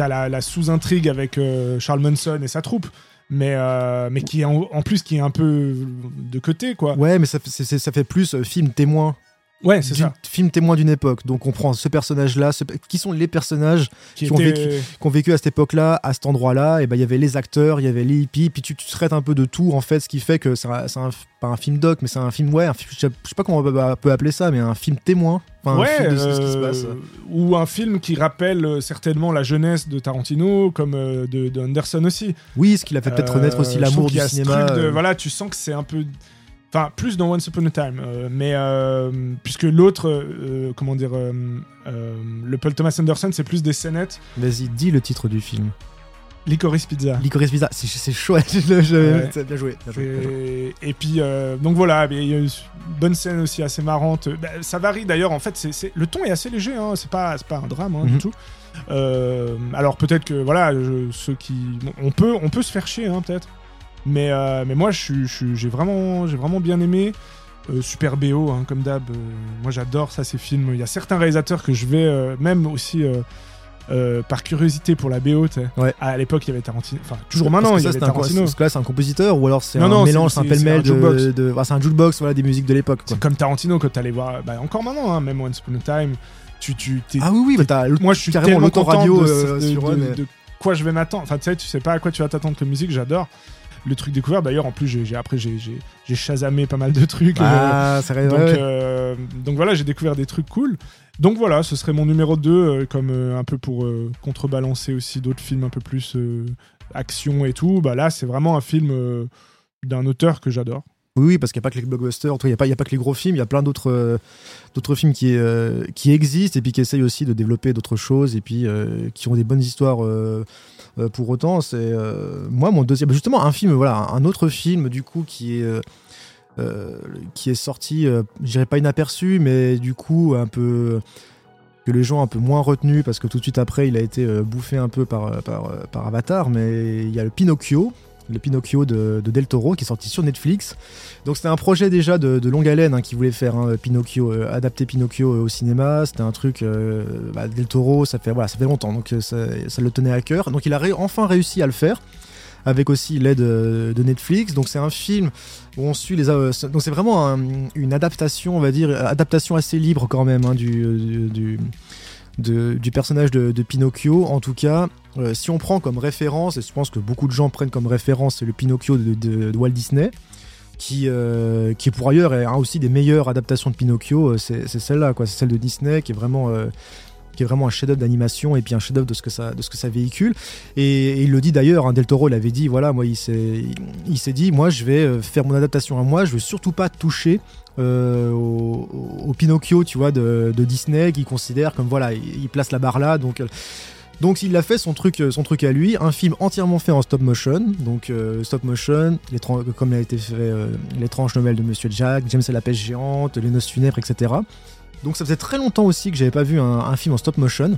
la, la sous-intrigue avec euh, Charles Manson et sa troupe, mais, euh, mais qui est en, plus qui est un peu de côté, quoi. Ouais, mais ça, ça fait plus euh, film témoin. Ouais, c'est ça. Film témoin d'une époque. Donc on prend ce personnage-là, ce- qui sont les personnages Qui qui ont était- qui ont vécu à cette époque-là, à cet endroit-là, et ben il y avait les acteurs, il y avait les hippies, puis tu, tu traites un peu de tout en fait, ce qui fait que c'est un, pas un film doc, mais c'est un film ouais, un je sais pas comment on peut- appeler ça, mais un film témoin, enfin ouais, un film de ce qui se euh, passe. ou un film qui rappelle euh, certainement la jeunesse de Tarantino, comme euh, de, de Anderson aussi. Oui, ce qui l'a fait peut-être Euh, renaître aussi l'amour qu'il du a cinéma. de- euh, voilà, tu sens que c'est un peu. Enfin, plus dans Once Upon a Time. euh, mais euh, puisque l'autre, euh, comment dire, le Paul Thomas Anderson, c'est plus des scénettes. Vas-y, dis le titre du film. Licorice Pizza. Licorice Pizza, c'est chaud, je- je- Ouais. bien joué. Bien joué, bien joué. Et, puis, donc voilà, il y a une bonne scène aussi assez marrante. Bah, ça varie d'ailleurs, en fait, c'est le ton est assez léger, hein, c'est pas, pas un drame hein, du Mhm. tout. Alors peut-être que, voilà, je- ceux qui. bon, on, peut, on peut se faire chier, hein, peut-être. Mais, euh, mais moi, j'ai vraiment, vraiment bien aimé. Euh, super BO, hein, comme d'hab. euh, moi, j'adore ça, ces films. Il y a certains réalisateurs que je vais, même aussi. par curiosité pour la BO. Ouais. À l'époque, il y avait Tarantino. Enfin, toujours Parce maintenant, que il y avait Tarantino. Parce que là, c'est un compositeur ou alors c'est un non, mélange, c'est un pêle-mêle c'est un jukebox. de, de- c'est un jukebox, voilà, des musiques de l'époque. C'est comme Tarantino quand t'allais voir, bah, encore maintenant, hein, même Once Upon a Time, tu, tu, Ah oui, oui, bah, t'as moi je suis carrément tellement l'autoradio, content de, euh, de- sur de- mais- de quoi je vais m'attendre. Enfin, tu sais, tu sais pas à quoi tu vas t'attendre comme musique, j'adore. Le truc découvert, d'ailleurs, en plus, j'ai, après, j'ai, chasamé pas mal de trucs. euh, Ah, ça reste. donc, euh, donc voilà, j'ai découvert des trucs cool. Donc voilà, ce serait mon numéro 2, comme euh, un peu pour euh, contrebalancer aussi d'autres films un peu plus euh, action et tout. Bah là, c'est vraiment un film euh, d'un auteur que j'adore. Oui, oui, parce qu'il n'y a pas que les blockbusters, en tout cas, il n'y a, a pas que les gros films, il y a plein d'autres euh, d'autres films qui, euh, qui existent et puis qui essayent aussi de développer d'autres choses et puis euh, qui ont des bonnes histoires euh, pour autant. C'est euh, moi mon deuxième, justement un film, voilà, un autre film du coup qui est euh, qui est sorti, je dirais pas inaperçu, mais du coup un peu que les gens un peu moins retenu parce que tout de suite après il a été bouffé un peu par, par, par Avatar, mais il y a le Pinocchio le Pinocchio de, Del Toro, qui est sorti sur Netflix. Donc c'était un projet déjà de, longue haleine hein, qui voulait faire un Pinocchio, euh, adapter Pinocchio euh, au cinéma. C'était un truc, euh, bah, Del Toro, ça fait, voilà, ça fait longtemps, donc ça, le tenait à cœur. Donc il a enfin réussi à le faire avec aussi l'aide de Netflix. Donc c'est un film où on suit les. donc c'est vraiment une adaptation, on va dire, adaptation assez libre quand même hein, du personnage de, Pinocchio. En tout cas, euh, si on prend comme référence, et je pense que beaucoup de gens prennent comme référence le Pinocchio de, Walt Disney, qui, euh, qui pour ailleurs est aussi des meilleures adaptations de Pinocchio, euh, c'est celle-là, quoi. C'est celle de Disney qui est vraiment qui est vraiment un chef-d'œuvre d'animation et puis un chef-d'œuvre de ce que ça de ce que ça véhicule et, il le dit d'ailleurs hein, Del Toro l'avait dit voilà moi il s'est il s'est dit moi je vais faire mon adaptation à moi je veux surtout pas toucher euh, au, Pinocchio, tu vois, de, Disney, qui considère comme voilà, il, place la barre là, donc. Euh, donc il a fait son truc, son truc à lui, un film entièrement fait en stop motion, donc euh, stop motion, comme il a été fait l'étrange Noël de Monsieur Jack, James et la pêche géante, les noces funèbres, etc. Donc ça faisait très longtemps aussi que j'avais pas vu un, film en stop motion.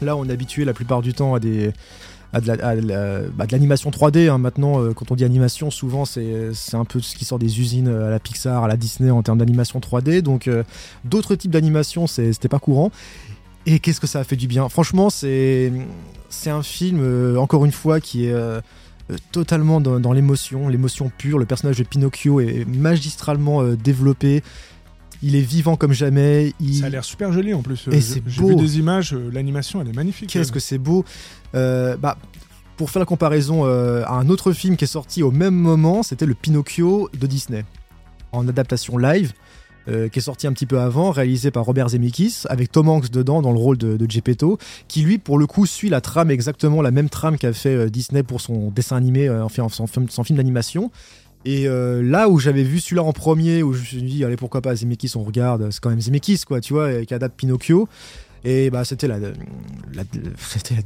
Là on est habitué la plupart du temps à à de bah, l'animation 3D. Hein. Maintenant, euh, quand on dit animation, souvent c'est un peu ce qui sort des usines euh, à la Pixar, à la Disney en termes d'animation 3D. Donc euh, d'autres types d'animation, c'était pas courant. Et qu'est-ce que ça a fait du bien? Franchement, c'est un film, encore une fois, qui est totalement dans, l'émotion, l'émotion pure. Le personnage de Pinocchio est magistralement développé il est vivant comme jamais. Ça a l'air super joli en plus. Et c'est beau. J'ai vu des images, l'animation elle est magnifique. Qu'est-ce que c'est beau. Euh, bah, pour faire la comparaison euh, à un autre film qui est sorti au même moment, c'était le Pinocchio de Disney, en adaptation live, euh, qui est sorti un petit peu avant, réalisé par Robert Zemeckis, avec Tom Hanks dedans dans le rôle de, de Gepetto, qui lui, pour le coup, suit la trame exactement la même trame qu'a fait Disney pour son dessin animé, enfin son, son film d'animation. Et là où j'avais vu celui-là en premier, où je me suis dit, allez, pourquoi pas, Zemeckis, on regarde, c'est quand même Zemeckis, quoi, tu vois, qui adapte Pinocchio. Et bah c'était la, la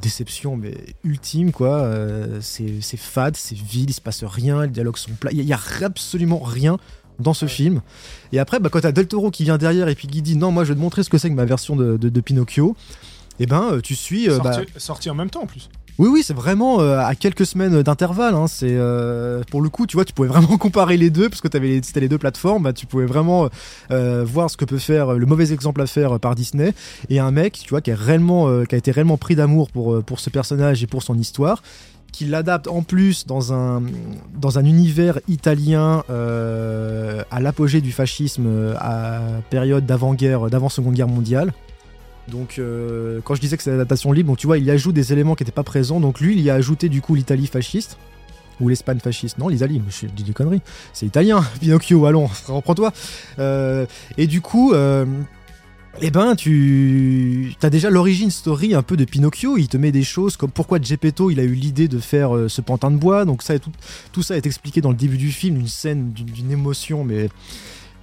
déception mais ultime quoi. Euh, c'est, fade, c'est vide, il se passe rien, les dialogues sont plats, il y, a absolument rien dans ce film. Et après bah quand t'as Del Toro qui vient derrière et puis qui dit non moi je vais te montrer ce que c'est que ma version de, de, Pinocchio. Et eh ben euh, tu suis euh, bah sorti en même temps en plus. Oui, oui, c'est vraiment euh, à quelques semaines d'intervalle. Hein, c'est euh, pour le coup, tu vois, tu pouvais vraiment comparer les deux parce que avais c'était les deux plateformes. Bah, tu pouvais vraiment euh, voir ce que peut faire le mauvais exemple à faire par Disney et un mec, tu vois, qui réellement, qui a été réellement pris d'amour pour pour ce personnage et pour son histoire qui l'adapte en plus dans un, dans un univers italien à l'apogée du fascisme à période d'avant-guerre, d'avant-seconde guerre mondiale. Donc, euh, quand je disais que c'est l'adaptation libre, tu vois, il y ajoute des éléments qui n'étaient pas présents. Donc, lui, il y a ajouté du coup l'Italie fasciste. Ou l'Espagne fasciste. Non, l'Italie, je dis des conneries. C'est italien. Pinocchio, allons, reprends-toi. Euh, et du coup. Euh, eh ben, tu as déjà l'origine story un peu de Pinocchio. Il te met des choses comme pourquoi Geppetto il a eu l'idée de faire ce pantin de bois. Donc ça, tout, tout ça est expliqué dans le début du film, une scène d'une émotion, mais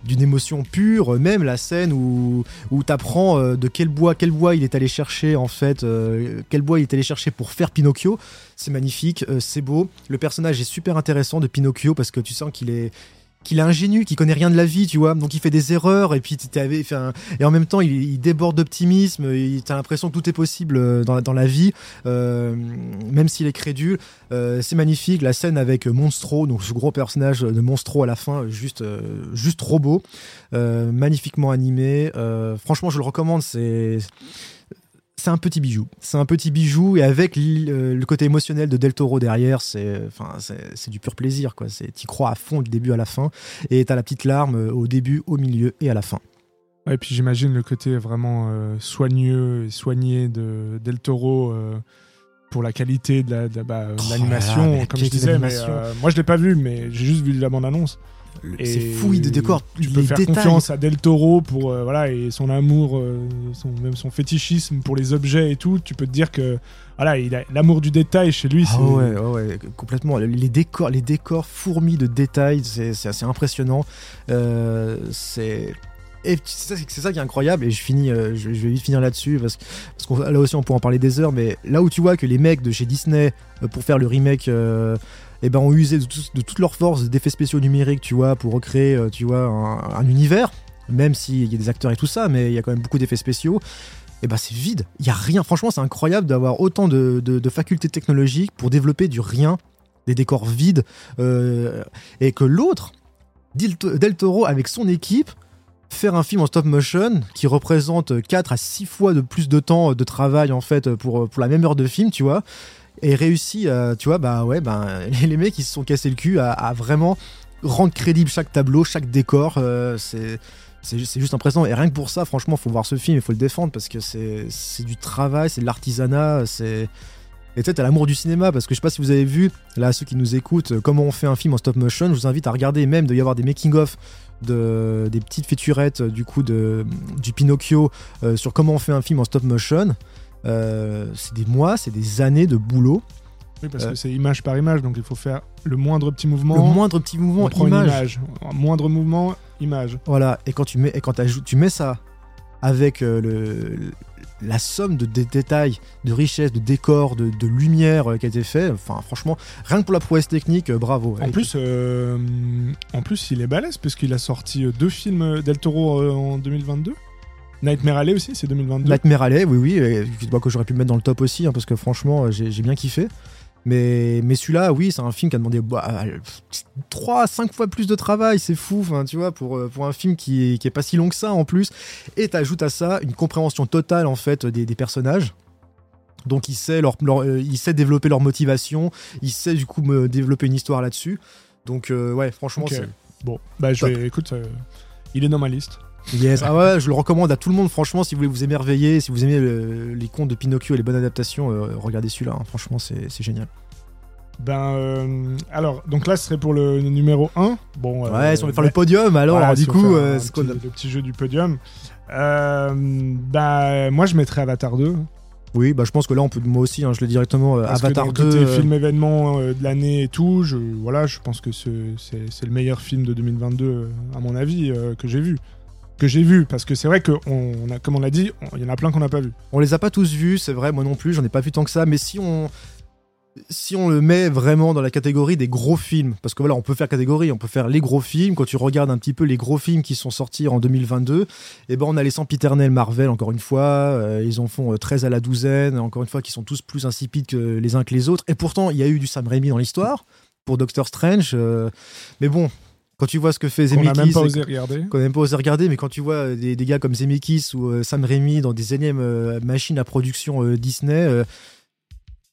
d'une émotion pure, même la scène où, où tu apprends euh, de quel bois, quel bois il est allé chercher en fait, euh, quel bois il est allé chercher pour faire Pinocchio. C'est magnifique, euh, c'est beau. Le personnage est super intéressant de Pinocchio parce que tu sens qu'il est, qu'il est ingénu, qu'il connaît rien de la vie, tu vois. Donc il fait des erreurs et puis et en même temps il, déborde d'optimisme. T'as l'impression que tout est possible euh, dans, la vie, euh, même s'il est crédule. Euh, c'est magnifique la scène avec Monstro, donc ce gros personnage de Monstro à la fin, juste juste trop beau, magnifiquement animé. franchement, je le recommande. C'est c'est un petit bijou. C'est un petit bijou et avec euh, le côté émotionnel de Del Toro derrière, c'est enfin c'est du pur plaisir quoi. C'est t'y crois à fond du début à la fin et t'as la petite larme euh, au début, au milieu et à la fin. et puis j'imagine le côté vraiment euh, soigneux et soigné de Del Toro. pour la qualité de bah, oh l'animation, comme je disais, mais, moi je l'ai pas vu, mais j'ai juste vu la bande-annonce c'est fouilles de décor. Tu peux faire confiance à Del Toro pour euh, voilà et son amour, euh, son, même son fétichisme pour les objets et tout. Tu peux te dire que voilà, il a l'amour du détail chez lui. Ah ouais, ouais, complètement. Les décors, les décors fourmis de détails, c'est assez impressionnant. Euh, c'est c'est ça, qui est incroyable, et je finis, je, vais vite finir là-dessus, parce, parce que là aussi on pourrait en parler des heures, mais là où tu vois que les mecs de chez Disney, pour faire le remake eh ben, ont usé de, tous- de toutes leurs forces d'effets spéciaux numériques, tu vois, pour recréer, euh, tu vois, un, un univers, même s'il y a des acteurs et tout ça, mais il y a quand même beaucoup d'effets spéciaux. Et ben c'est vide, il y a rien. Franchement, c'est incroyable d'avoir autant de, facultés technologiques pour développer du rien, des décors vides, euh, et que l'autre, Del Del Toro, avec son équipe, faire un film en stop motion qui représente 4 à 6 fois de plus de temps de travail en fait pour, pour la même heure de film, tu vois, et réussi à, tu vois, bah ouais, bah, les mecs ils se sont cassés le cul à, à vraiment rendre crédible chaque tableau, chaque décor, euh, c'est. C'est ju- c'est juste impressionnant. Et rien que pour ça, franchement, faut voir ce film, il faut le défendre parce que c'est du travail, c'est de l'artisanat, c'est. Et sais, t'as l'amour du cinéma parce que je sais pas si vous avez vu, là, ceux qui nous écoutent, euh, comment on fait un film en stop motion. Je vous invite à regarder, même de y avoir des making-of de, des petites featurettes euh, du coup de, du Pinocchio sur comment on fait un film en stop motion. Euh, c'est des mois, c'est des années de boulot. Oui, parce Euh. que c'est image par image, donc il faut faire le moindre petit mouvement. Le moindre petit mouvement, on prend image. une image. Moindre mouvement, image. Voilà, et quand tu mets, et quand tu mets ça avec euh, le, la somme de, dé- détails, de richesse, de décors, de, de lumière euh, qui a été fait, enfin franchement, rien que pour la prouesse technique, bravo. En plus, en plus, il est balèze puisqu'il a sorti deux films Del Toro en 2022. Nightmare Alley aussi, c'est 2022. Nightmare Alley, oui, oui, et, bah, que j'aurais pu mettre dans le top aussi, hein, parce que franchement, euh, j'ai bien kiffé. Mais, mais celui-là, oui, c'est un film qui a demandé 3 5 fois plus de travail, c'est fou, tu vois, pour, euh, pour un film qui qui est pas si long que ça en plus. Et t'ajoutes à ça une compréhension totale en fait des, des personnages. Donc il sait, leur, leur- euh, il sait développer leur motivation, il sait du coup me développer une histoire là-dessus. Donc euh, ouais, franchement, c'est Bon, bah je vais, écoute, euh, il est dans ma liste. Yes. Ah ouais, je le recommande à tout le monde, franchement, si vous voulez vous émerveiller, si vous aimez le- les contes de Pinocchio et les bonnes adaptations, euh, regardez celui-là, hein. franchement, c'est c'est génial. Ben, euh, alors, donc là, ce serait pour le numéro 1. Bon, euh, ouais, si on veut faire le podium, alors, voilà, du si coup, euh, c'est petit- le petit jeu du podium. Euh, bah, moi, je mettrais Avatar 2. Oui, bah je pense que là, on peut, moi aussi, hein, je le dis directement, euh, Parce Avatar que dans 2. le côté euh, film événement euh, de l'année et tout, je, voilà, je pense que ce- c'est c'est le meilleur film de 2022, euh, à mon avis, euh, que j'ai vu. Que j'ai vu, parce que c'est vrai que, on, a, comme on l'a dit, il y en a plein qu'on n'a pas vu. On les a pas tous vus, c'est vrai, moi non plus, j'en ai pas vu tant que ça, mais si on. Si on le met vraiment dans la catégorie des gros films, parce que voilà, on peut faire catégorie, on peut faire les gros films. Quand tu regardes un petit peu les gros films qui sont sortis en 2022, eh ben on a les sempiternels Marvel encore une fois. euh, ils en font euh, 13 à la douzaine, encore une fois, qui sont tous plus insipides que les uns que les autres. Et pourtant, il y a eu du Sam Raimi dans l'histoire pour Doctor Strange. euh, mais bon, quand tu vois ce que fait On n'a Zemeckis, même pas osé regarder. qu'on n'a même pas osé regarder, mais quand tu vois euh, des, des gars comme Zemeckis ou euh, Sam Raimi dans des énièmes euh, machines à production Disney,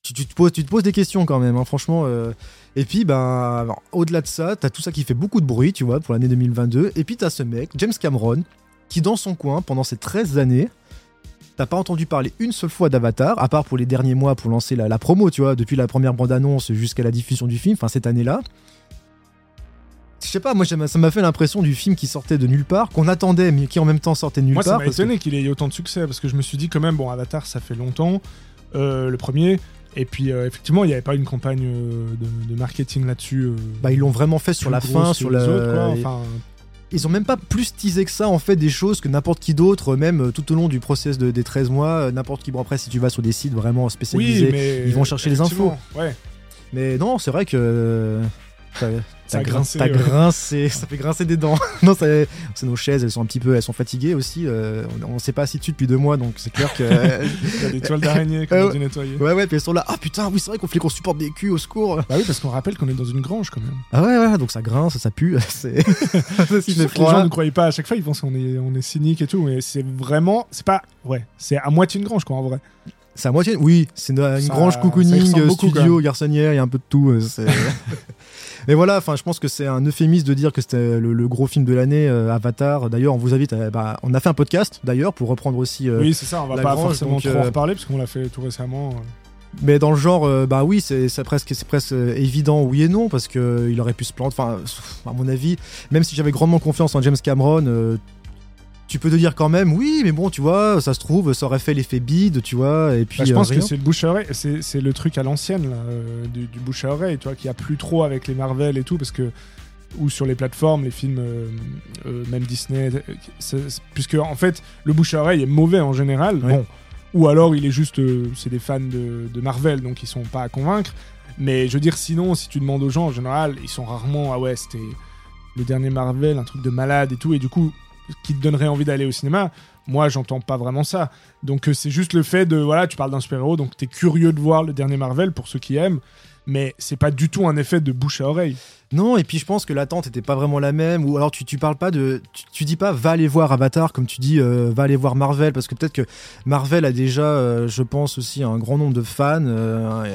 tu, tu te poses, tu te poses des questions quand même, hein, franchement. euh. Et puis, ben, au-delà de ça, t'as tout ça qui fait beaucoup de bruit, tu vois, pour l'année 2022. Et puis, t'as ce mec, James Cameron, qui dans son coin, pendant ces 13 années, t'as pas entendu parler une seule fois d'Avatar, à part pour les derniers mois pour lancer la, la promo, tu vois, depuis la première bande-annonce jusqu'à la diffusion du film, enfin cette année-là. Je sais pas, moi ça m'a- fait l'impression du film qui sortait de nulle part, qu'on attendait, mais qui en même temps sortait de nulle Moi, ça part. m'a étonné qu'il ait eu autant de succès parce que je me suis dit quand même, bon, Avatar, ça fait longtemps, euh, le premier. Et puis, euh, effectivement, il n'y avait pas une campagne euh, de, de marketing là-dessus. Bah, ils l'ont vraiment fait sur la fin, sur les la. autres, quoi. Enfin, Ils ont même pas plus teasé que ça, en fait, des choses que n'importe qui d'autre, même tout au long du process de- des 13 mois, n'importe qui. Bon, après, si tu vas sur des sites vraiment spécialisés. oui, mais ils vont chercher les infos. Ouais. Mais non, c'est vrai que. Euh, t'as- t'as grincé, T'as ouais. grincé, ça fait grincer des dents. non, c'est nos chaises, elles sont un petit peu, elles sont fatiguées aussi. euh, on, on s'est pas assis dessus depuis deux mois, donc c'est clair que. A des toiles d'araignée qu'on Euh, a dû nettoyer. ouais, ouais, puis elles sont là. Ah putain, oui, c'est vrai qu'on fait qu'on supporte des culs au secours. Bah oui, parce qu'on rappelle qu'on est dans une grange quand même. Ah ouais, ouais, donc ça grince, ça pue. C'est. Les gens ne croyaient pas à chaque fois, ils pensent qu'on est, on est cynique et tout, mais c'est vraiment, c'est pas, ouais, c'est à moitié une grange quoi en vrai. C'est à moitié. Oui, c'est une, une Ça- grange cocooning, euh, studio, garçonnière, il y a un peu de tout. Euh, Mais voilà, enfin, je pense que c'est un euphémisme de dire que c'était le, le gros film de l'année, euh, Avatar. D'ailleurs, on vous invite. À, bah, on a fait un podcast d'ailleurs pour reprendre aussi. euh, oui, c'est ça, on va pas grange, forcément donc, trop euh, en reparler parce qu'on l'a fait tout récemment. euh. Mais dans le genre, euh, bah oui, c'est presque, presque euh, évident, oui et non, parce que euh, il aurait pu se planter. Enfin, à mon avis, même si j'avais grandement confiance en James Cameron, euh, tu peux te dire quand même, oui, mais bon, tu vois, ça se trouve, ça aurait fait l'effet bide, tu vois, et puis. Bah, je euh, pense que c'est le bouche à oreille, c'est, le truc à l'ancienne là, euh, du, du bouche à oreille, tu vois, qu'il y a plus trop avec les Marvel et tout, parce que ou sur les plateformes, les films, euh, même Disney, puisque en fait le bouche à oreille est mauvais en général, Ouais. bon, ou alors il est juste, c'est des fans de, de Marvel, donc ils sont pas à convaincre. Mais je veux dire, sinon, si tu demandes aux gens, en général, ils sont rarement, ah ouais, c'était le dernier Marvel, un truc de malade et tout, et du coup, qui te donnerait envie d'aller au cinéma. Moi, j'entends pas vraiment ça. Donc, euh, c'est juste le fait de, voilà, tu parles d'un super-héros, donc t'es curieux de voir le dernier Marvel pour ceux qui aiment, mais c'est pas du tout un effet de bouche à oreille. Non, et puis je pense que l'attente était pas vraiment la même. Ou alors tu, tu parles pas de. Tu, dis pas va aller voir Avatar comme tu dis euh, va aller voir Marvel. Parce que peut-être que Marvel a déjà, euh, je pense aussi, un grand nombre de fans,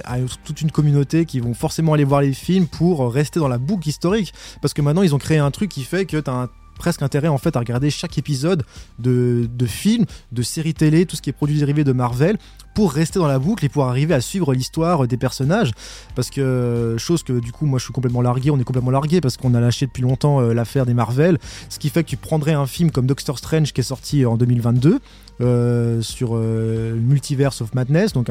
a toute une communauté qui vont forcément aller voir les films pour rester dans la boucle historique. Parce que maintenant ils ont créé un truc qui fait que t'as un presque intérêt en fait à regarder chaque épisode de, de film, de série télé, tout ce qui est produit dérivé de Marvel pour rester dans la boucle et pour arriver à suivre l'histoire des personnages. Parce que chose que du coup moi je suis complètement largué on est complètement largué parce qu'on a lâché depuis longtemps euh, l'affaire des Marvel. Ce qui fait que tu prendrais un film comme Doctor Strange qui est sorti en 2022 euh, sur euh, Multiverse of Madness. Donc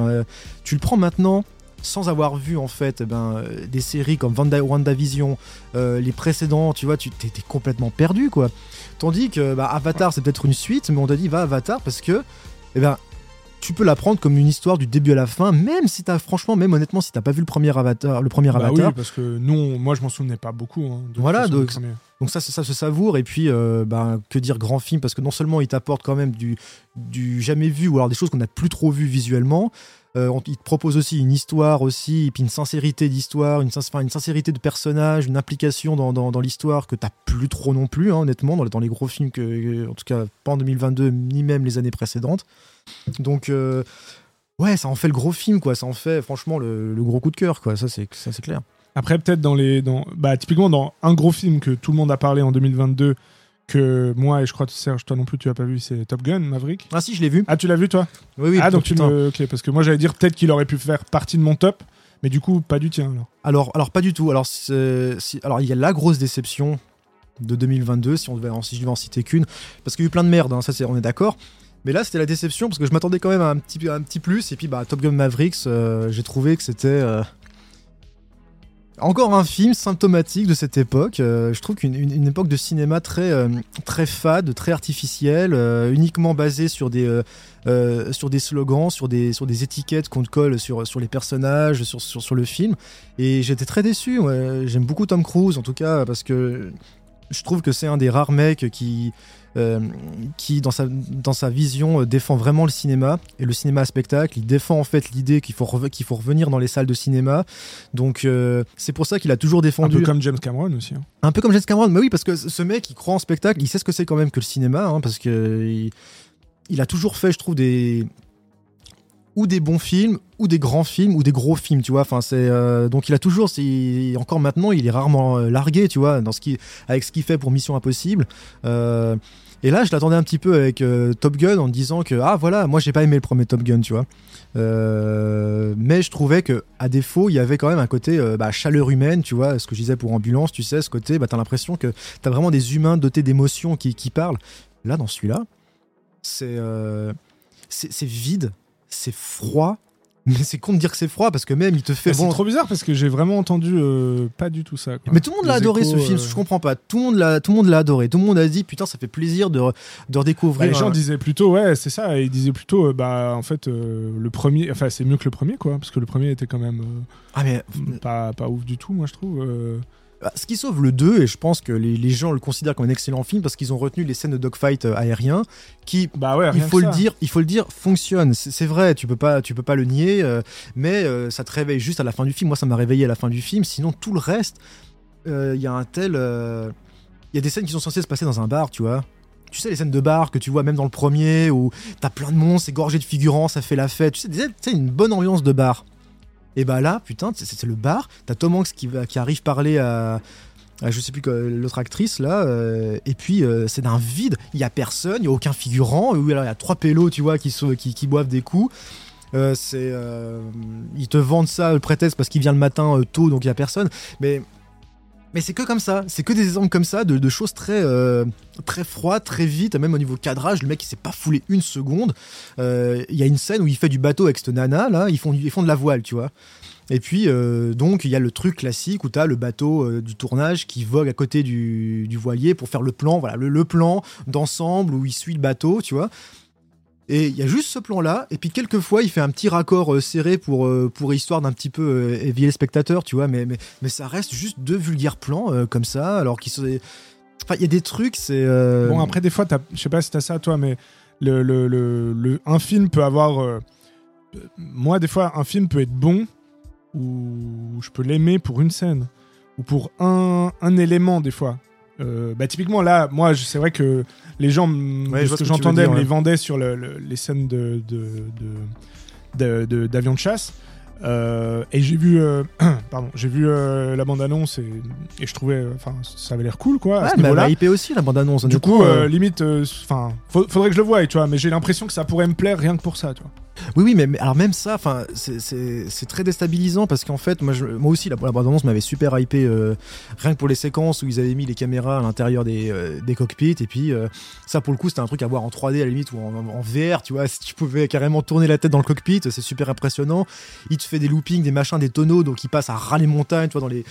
tu le prends maintenant sans avoir vu en fait eh ben, euh, des séries comme Wanda- WandaVision, euh, les précédents, tu vois, tu t'es complètement perdu quoi. Tandis que bah, Avatar c'est peut-être une suite, mais on t'a dit va Avatar parce que eh ben, tu peux la prendre comme une histoire du début à la fin, même si t'as franchement, même honnêtement, si t'as pas vu le premier Avatar, le premier Bah Avatar, oui, parce que nous, on- moi, je m'en souvenais pas beaucoup. hein, de Voilà, façon, donc- donc ça, ça, se savoure. Et puis, euh, ben, que dire grand film Parce que non seulement il t'apporte quand même du, du jamais vu, ou alors des choses qu'on n'a plus trop vues visuellement, euh, il te propose aussi une histoire aussi, et puis une sincérité d'histoire, une, sincérité de personnage, une implication dans, l'histoire que t'as plus trop non plus, hein, honnêtement, dans, les- gros films que, en tout cas pas en 2022, ni même les années précédentes. Donc, euh, ouais, ça en fait le gros film, quoi. Ça en fait, franchement, le, gros coup de cœur, quoi. Ça, c'est ça, c'est clair. Après, peut-être dans les. Dans, bah, typiquement, dans un gros film que tout le monde a parlé en 2022, que moi et je crois que Serge, toi non plus, tu as pas vu, c'est Top Gun, Maverick. Ah si, je l'ai vu. Ah, tu l'as vu, toi? Oui, oui. Ah, donc tu me. Ok, parce que moi, j'allais dire peut-être qu'il aurait pu faire partie de mon top, mais du coup, pas du tien, alors. Alors, alors pas du tout. Alors, si- alors il y a la grosse déception de 2022, si on devait, en- si je devais en citer qu'une, parce qu'il y a eu plein de merde. hein, ça, c'est, on est d'accord. Mais là, c'était la déception parce que je m'attendais quand même à un petit, à un petit plus. Et puis, bah, Top Gun Mavericks, euh, j'ai trouvé que c'était euh, encore un film symptomatique de cette époque. Euh, je trouve qu'une une, époque de cinéma très, euh, très fade, très artificielle, euh, uniquement basée sur des, sur des slogans, sur des, sur des étiquettes qu'on colle sur, sur les personnages, sur, sur, sur le film. Et j'étais très déçu. J'aime beaucoup Tom Cruise, en tout cas, parce que je trouve que c'est un des rares mecs qui, euh, qui dans, sa, dans sa vision, euh, défend vraiment le cinéma et le cinéma à spectacle. Il défend en fait l'idée qu'il faut, reve- qu'il faut revenir dans les salles de cinéma. Donc euh, c'est pour ça qu'il a toujours Un défendu. peu comme James Cameron aussi. hein. Un peu comme James Cameron, mais oui, parce que ce mec, il croit en spectacle, il sait ce que c'est quand même que le cinéma, hein, parce que il, il a toujours fait, je trouve, des ou des bons films, ou des grands films, ou des gros films, tu vois. Enfin, c'est euh, donc il a toujours, encore maintenant, il est rarement euh, largué, tu vois, dans ce qui, avec ce qu'il fait pour Mission Impossible. Euh, et là, je l'attendais un petit peu avec Top Gun en disant que ah voilà, moi j'ai pas aimé le premier Top Gun, tu vois. Mais je trouvais que à défaut, il y avait quand même un côté bah, chaleur humaine, tu vois, ce que je disais pour ambulance, tu sais, ce côté, bah, t'as l'impression que t'as vraiment des humains dotés d'émotions qui, parlent. Là, dans celui-là, c'est vide, c'est froid, mais c'est con de dire que c'est froid parce que même il te fait bon. C'est trop bizarre parce que j'ai vraiment entendu euh, pas du tout ça. quoi. Mais tout le monde l'a adoré ce film, euh, je comprends pas. Tout le monde l'a, tout le monde l'a adoré. Tout le monde a dit putain, ça fait plaisir de, re- de Bah, redécouvrir. les gens un- disaient plutôt, ouais, c'est ça. Ils disaient plutôt, euh, bah, en fait, euh, le premier, enfin, c'est mieux que le premier, quoi, parce que le premier était quand même euh, Ah mais pas, pas ouf du tout, moi, je trouve. Bah, Ce qui sauve le 2, et je pense que les, les gens le considèrent comme un excellent film parce qu'ils ont retenu les scènes de dogfight euh, aériens qui, Bah ouais, il faut le ça. dire, il faut le dire, fonctionnent. C'est c'est vrai, tu peux pas, tu peux pas le nier, euh, mais euh, ça te réveille juste à la fin du film. Moi, ça m'a réveillé à la fin du film. Sinon, tout le reste, euh, il y a un tel, il y a des scènes qui sont censées se passer dans un bar, tu vois. Tu sais les scènes de bar que tu vois même dans le premier où t'as plein de monde, c'est gorgé de figurants, ça fait la fête. Tu sais, tu sais, une bonne ambiance de bar. Et bah là, putain, c'est le bar. T'as Tom Hanks qui, qui arrive parler à, je sais plus l'autre actrice là. euh, et puis euh, c'est d'un vide. Il y a personne, il y a aucun figurant. Oui, alors il y a trois pélos, tu vois, qui, boivent des coups. Euh, c'est, ils te vendent ça le prétexte parce qu'il vient le matin tôt, donc il y a personne. Mais mais c'est que comme ça, c'est que des exemples comme ça de, choses très euh, très froides, très vite, même au niveau cadrage, le mec il s'est pas foulé une seconde. Euh, Il y a une scène où il fait du bateau avec cette nana là, ils font, ils font de la voile, tu vois. Et puis euh, donc il y a le truc classique où t'as le bateau euh, du tournage qui vogue à côté du, du voilier pour faire le plan, voilà le, le plan d'ensemble où il suit le bateau, tu vois. Et il y a juste ce plan-là, et puis quelquefois il fait un petit raccord euh, serré pour, euh, pour histoire d'un petit peu euh, éveiller le spectateur, tu vois, mais, mais, ça reste juste deux vulgaires plans euh, comme ça, alors qu'ils sont. Enfin, il y a des trucs, c'est. Bon, après, des fois, je sais pas si t'as ça, toi, mais le, le, le- un film peut avoir. moi, des fois, un film peut être bon, ou je peux l'aimer pour une scène, ou pour un, un élément, des fois. Euh, bah, typiquement, là, moi, c'est vrai que les gens, Ouais, ce que que j'entendais, me les vendaient sur le- le- les scènes de, d'avions de chasse. Euh, et j'ai vu, euh, pardon, j'ai vu euh, la bande annonce et, et je trouvais, enfin, ça avait l'air cool, quoi. Ouais, mais m'a hypé aussi la bande-annonce. Du honnêtement, coup, euh, euh, limite, enfin, faudrait que je le voie, tu vois. Mais j'ai l'impression que ça pourrait me plaire rien que pour ça, tu vois. Oui, oui, mais, alors même ça, enfin, c'est- très déstabilisant parce qu'en fait, moi aussi, la, la bande-annonce m'avait super hypé, euh, rien que pour les séquences où ils avaient mis les caméras à l'intérieur des, euh, des cockpits. Et puis, euh, ça, pour le coup, c'était un truc à voir en 3D à la limite ou en, en VR, tu vois. Si tu pouvais carrément tourner la tête dans le cockpit, c'est super impressionnant. Il te fait des loopings, des machins, des tonneaux, donc il passe à ras les montagnes, tu vois, dans les.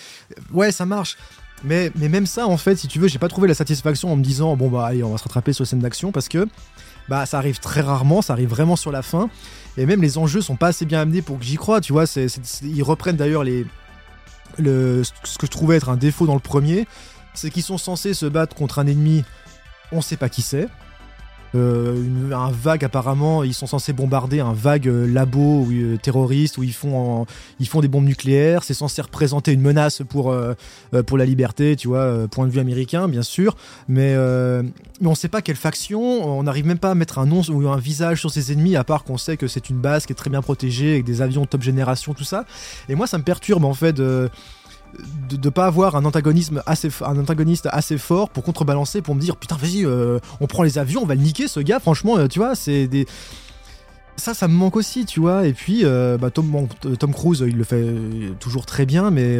Ouais, ça marche. Mais, mais même ça, en fait, si tu veux, j'ai pas trouvé la satisfaction en me disant, bon, bah, allez, on va se rattraper sur les scènes d'action parce que bah, ça arrive très rarement, ça arrive vraiment sur la fin. Et même les enjeux sont pas assez bien amenés pour que j'y croie, tu vois. ils reprennent d'ailleurs ce que je trouvais être un défaut dans le premier, c'est qu'ils sont censés se battre contre un ennemi, on sait pas qui c'est. Euh, une- un vague apparemment, ils sont censés bombarder un vague euh, labo où, euh, terroriste où ils font, ils font des bombes nucléaires. C'est censé représenter une menace pour, pour la liberté, tu vois, point de vue américain, bien sûr. Mais, mais on sait pas quelle faction, on n'arrive même pas à mettre un nom ou un visage sur ses ennemis, à part qu'on sait que c'est une base qui est très bien protégée, avec des avions top génération, tout ça. Et moi, ça me perturbe en fait de de pas avoir un antagonisme assez un antagoniste assez fort pour contrebalancer pour me dire putain vas-y euh, on prend les avions on va le niquer ce gars. Franchement euh, tu vois c'est des ça ça me manque aussi tu vois. Et puis euh, bah, Tom, Tom Cruise il le fait toujours très bien mais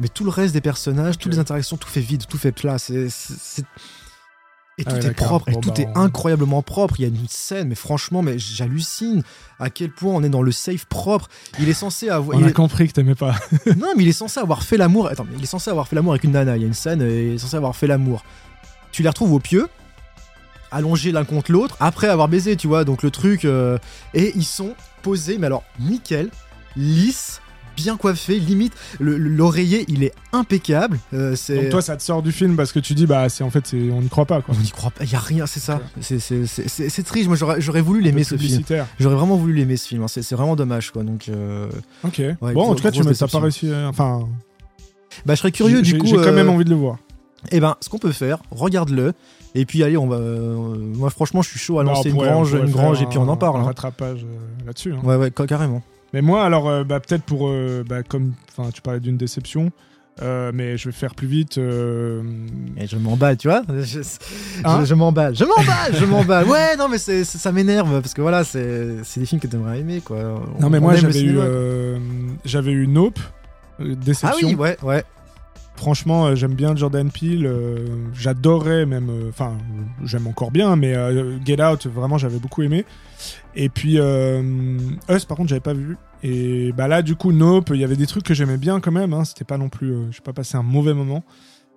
mais tout le reste des personnages toutes les interactions tout fait vide tout fait plat. C'est et Ah tout est propre et tout bah, est incroyablement propre il y a une scène mais franchement mais j'hallucine à quel point on est dans le safe propre il est censé avoir On il a est- compris que t'aimais pas. non, mais il est censé avoir fait l'amour. Attends, mais il est censé avoir fait l'amour avec une nana. Il y a une scène, euh, il est censé avoir fait l'amour. Tu les retrouves au pieu, allongés l'un contre l'autre, après avoir baisé, tu vois. Donc le truc. euh, Et ils sont posés, mais alors nickel, lisse, bien coiffés, limite. le- le- L'oreiller, il est impeccable. Euh. Donc toi, ça te sort du film parce que tu dis, bah, c'est en fait, on n'y croit pas, quoi. on n'y croit pas, il y a rien, c'est ça. C'est- triste. Moi, j'aurais voulu l'aimer ce film. J'aurais vraiment voulu l'aimer ce film. hein. C'est vraiment dommage, quoi. Donc, euh, Ok. Ouais, bon, en tout cas, tu m'as pas réussi. euh, Enfin, bah, je serais curieux du coup. J'ai quand même euh, envie de le voir. Eh ben, ce qu'on peut faire, regarde-le. Et puis, allez, on va. euh, moi, franchement, je suis chaud à Bah, lancer une grange, une grange, et puis on en parle. Un hein. rattrapage là-dessus. hein. Ouais, ouais, ca- carrément. Mais moi, alors, euh, bah, peut-être pour, euh, bah, comme, tu parlais d'une déception, euh, mais je vais faire plus vite. euh, Et je m'emballe, tu vois. Je, Hein je- je m'emballe, je m'emballe, je m'emballe. Ouais, non, mais ça m'énerve parce que voilà, c'est, des films que t'aimerais aimer, quoi. On- Non, mais moi, j'avais eu, euh, j'avais eu Nope. euh, Ah Déception. oui, ouais, ouais. Franchement, j'aime bien Jordan Peele. J'adorais même. Enfin, j'aime encore bien, mais Get Out, vraiment, j'avais beaucoup aimé. Et puis euh, Us, par contre, j'avais pas vu. Et bah là, du coup, Nope, il y avait des trucs que j'aimais bien quand même. Hein, c'était pas non plus. euh, j'ai pas passé un mauvais moment.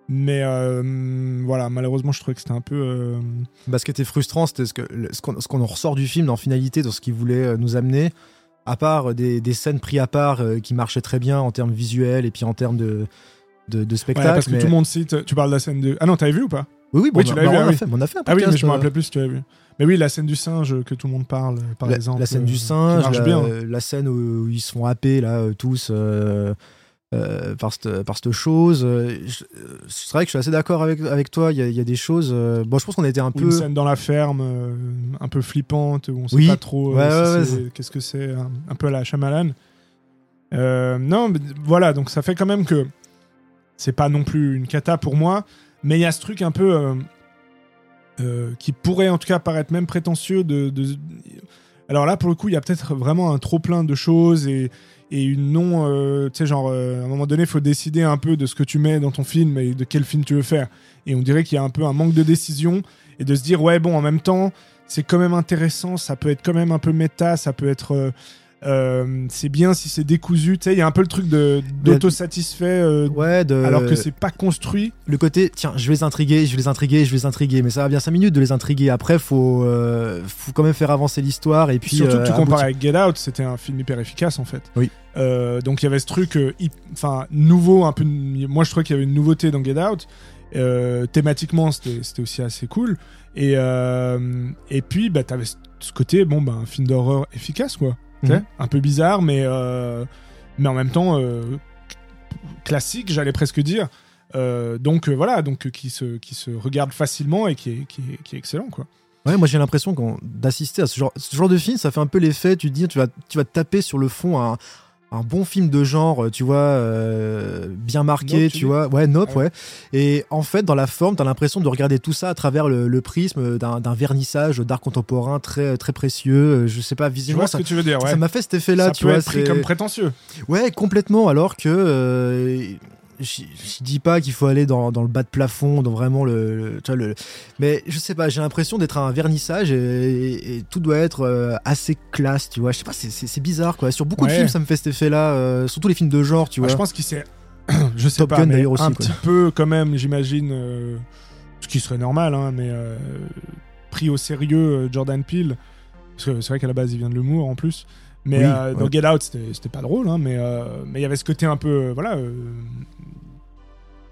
Mais euh, voilà, malheureusement, je trouvais que c'était un peu. euh, Bah, ce qui était frustrant, c'était ce, qu'on, ce qu'on en ressort du film, en finalité, dans ce qu'il voulait euh, nous amener. À part des, des scènes prises à part euh, qui marchaient très bien en termes visuels et puis en termes de, de, de ouais, spectacle. parce que mais- tout le monde cite. Tu parles de la scène de. Ah non, t'avais vu ou pas? Oui, oui, bon, Oui, tu on, l'avais bah, vu, on, ah a oui. fait, on a fait un Ah oui, mais podcast, je me euh, rappelais plus si tu avais vu. Mais oui, la scène du singe que tout le monde parle, par la, exemple. la scène euh, du qui singe, la, bien. la scène où ils se font happer là euh, tous euh, euh, par cette par cette chose. euh, euh, C'est vrai que je suis assez d'accord avec avec toi. Il y, a- il y a des choses. euh, bon, je pense qu'on a été un Ou peu. une scène dans la ferme, euh, un peu flippante, où on sait Oui. pas trop euh, Ouais, si ouais, ouais, c'est- qu'est-ce que c'est, un, un peu à la Shyamalan. Euh, non, mais voilà, donc ça fait quand même que c'est pas non plus une cata pour moi, mais il y a ce truc un peu euh, qui pourrait en tout cas paraître même prétentieux de, de- Alors là, pour le coup, il y a peut-être vraiment un trop plein de choses et, et une non. euh, tu sais, genre, euh, à un moment donné, il faut décider un peu de ce que tu mets dans ton film et de quel film tu veux faire. Et on dirait qu'il y a un peu un manque de décision et de se dire, ouais, bon, en même temps, c'est quand même intéressant, ça peut être quand même un peu méta, ça peut être. Euh, c'est bien si c'est décousu. Tu sais, il y a un peu le truc de d'autosatisfait. euh, Ouais, de... Alors que c'est pas construit. le côté, tiens, je vais les intriguer, je vais les intriguer, je vais les intriguer, mais ça va bien 5 minutes de les intriguer. Après, faut, euh, faut quand même faire avancer l'histoire et puis. Surtout que tu compares avec Get Out, c'était un film hyper efficace en fait. Oui. Donc il y avait ce truc, enfin nouveau, un peu. Moi je trouvais qu'il y avait une nouveauté dans Get Out. Thématiquement, c'était aussi assez cool. Et et puis bah t'avais ce- ce côté, bon bah un film d'horreur efficace quoi. Mhm. Un peu bizarre, mais euh, mais en même temps euh, classique, j'allais presque dire. Euh, donc voilà, donc qui se qui se regarde facilement et qui est qui est, qui est excellent quoi. Ouais, moi j'ai l'impression d'assister à ce genre, ce genre de film, ça fait un peu l'effet, tu te dis, tu vas, tu vas te taper sur le fond un bon film de genre, tu vois, euh, bien marqué, Nope, tu vois, ouais, Nope, Ah ouais. ouais. Et en fait, dans la forme, t'as l'impression de regarder tout ça à travers le, le prisme d'un vernissage d'art contemporain très, très précieux. Je sais pas, visuellement, vois ça ce que tu veux dire ouais. ça m'a fait cet effet-là, tu peut vois. être pris comme prétentieux. Ouais, complètement. Alors que euh, je dis pas qu'il faut aller dans, dans le bas de plafond, dans vraiment le, le- tu vois, le- mais je sais pas. J'ai l'impression d'être à un vernissage et, et- et tout doit être euh, assez classe, tu vois. Je sais pas, c'est- bizarre quoi. Sur beaucoup de films, ça me fait cet effet-là. euh, surtout les films de genre, tu Ah, vois. je pense qu'il s'est, je sais Top pas, Gun, mais aussi, un quoi. petit peu quand même, j'imagine, euh, ce qui serait normal, hein, mais euh, pris au sérieux Jordan Peele, parce que c'est vrai qu'à la base il vient de l'humour en plus. Mais Oui, euh, dans. Get Out, c'était c'était pas drôle, hein, mais euh, mais il y avait ce côté un peu, euh, voilà.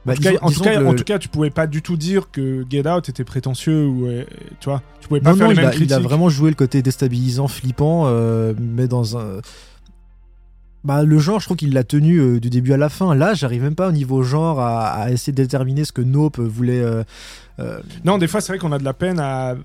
Bah, en, tout cas, en, tout disons cas, que le- en tout cas, tu pouvais pas du tout dire que Get Out était prétentieux ou euh, tu vois, tu pouvais pas non, faire non, les mêmes a, il a vraiment joué le côté déstabilisant, flippant, euh, mais dans un. Bah, le genre, je trouve qu'il l'a tenu euh, du début à la fin. Là, j'arrive même pas au niveau genre à, à essayer de déterminer ce que Nope voulait. euh, Non, des fois, c'est vrai qu'on a de la peine à,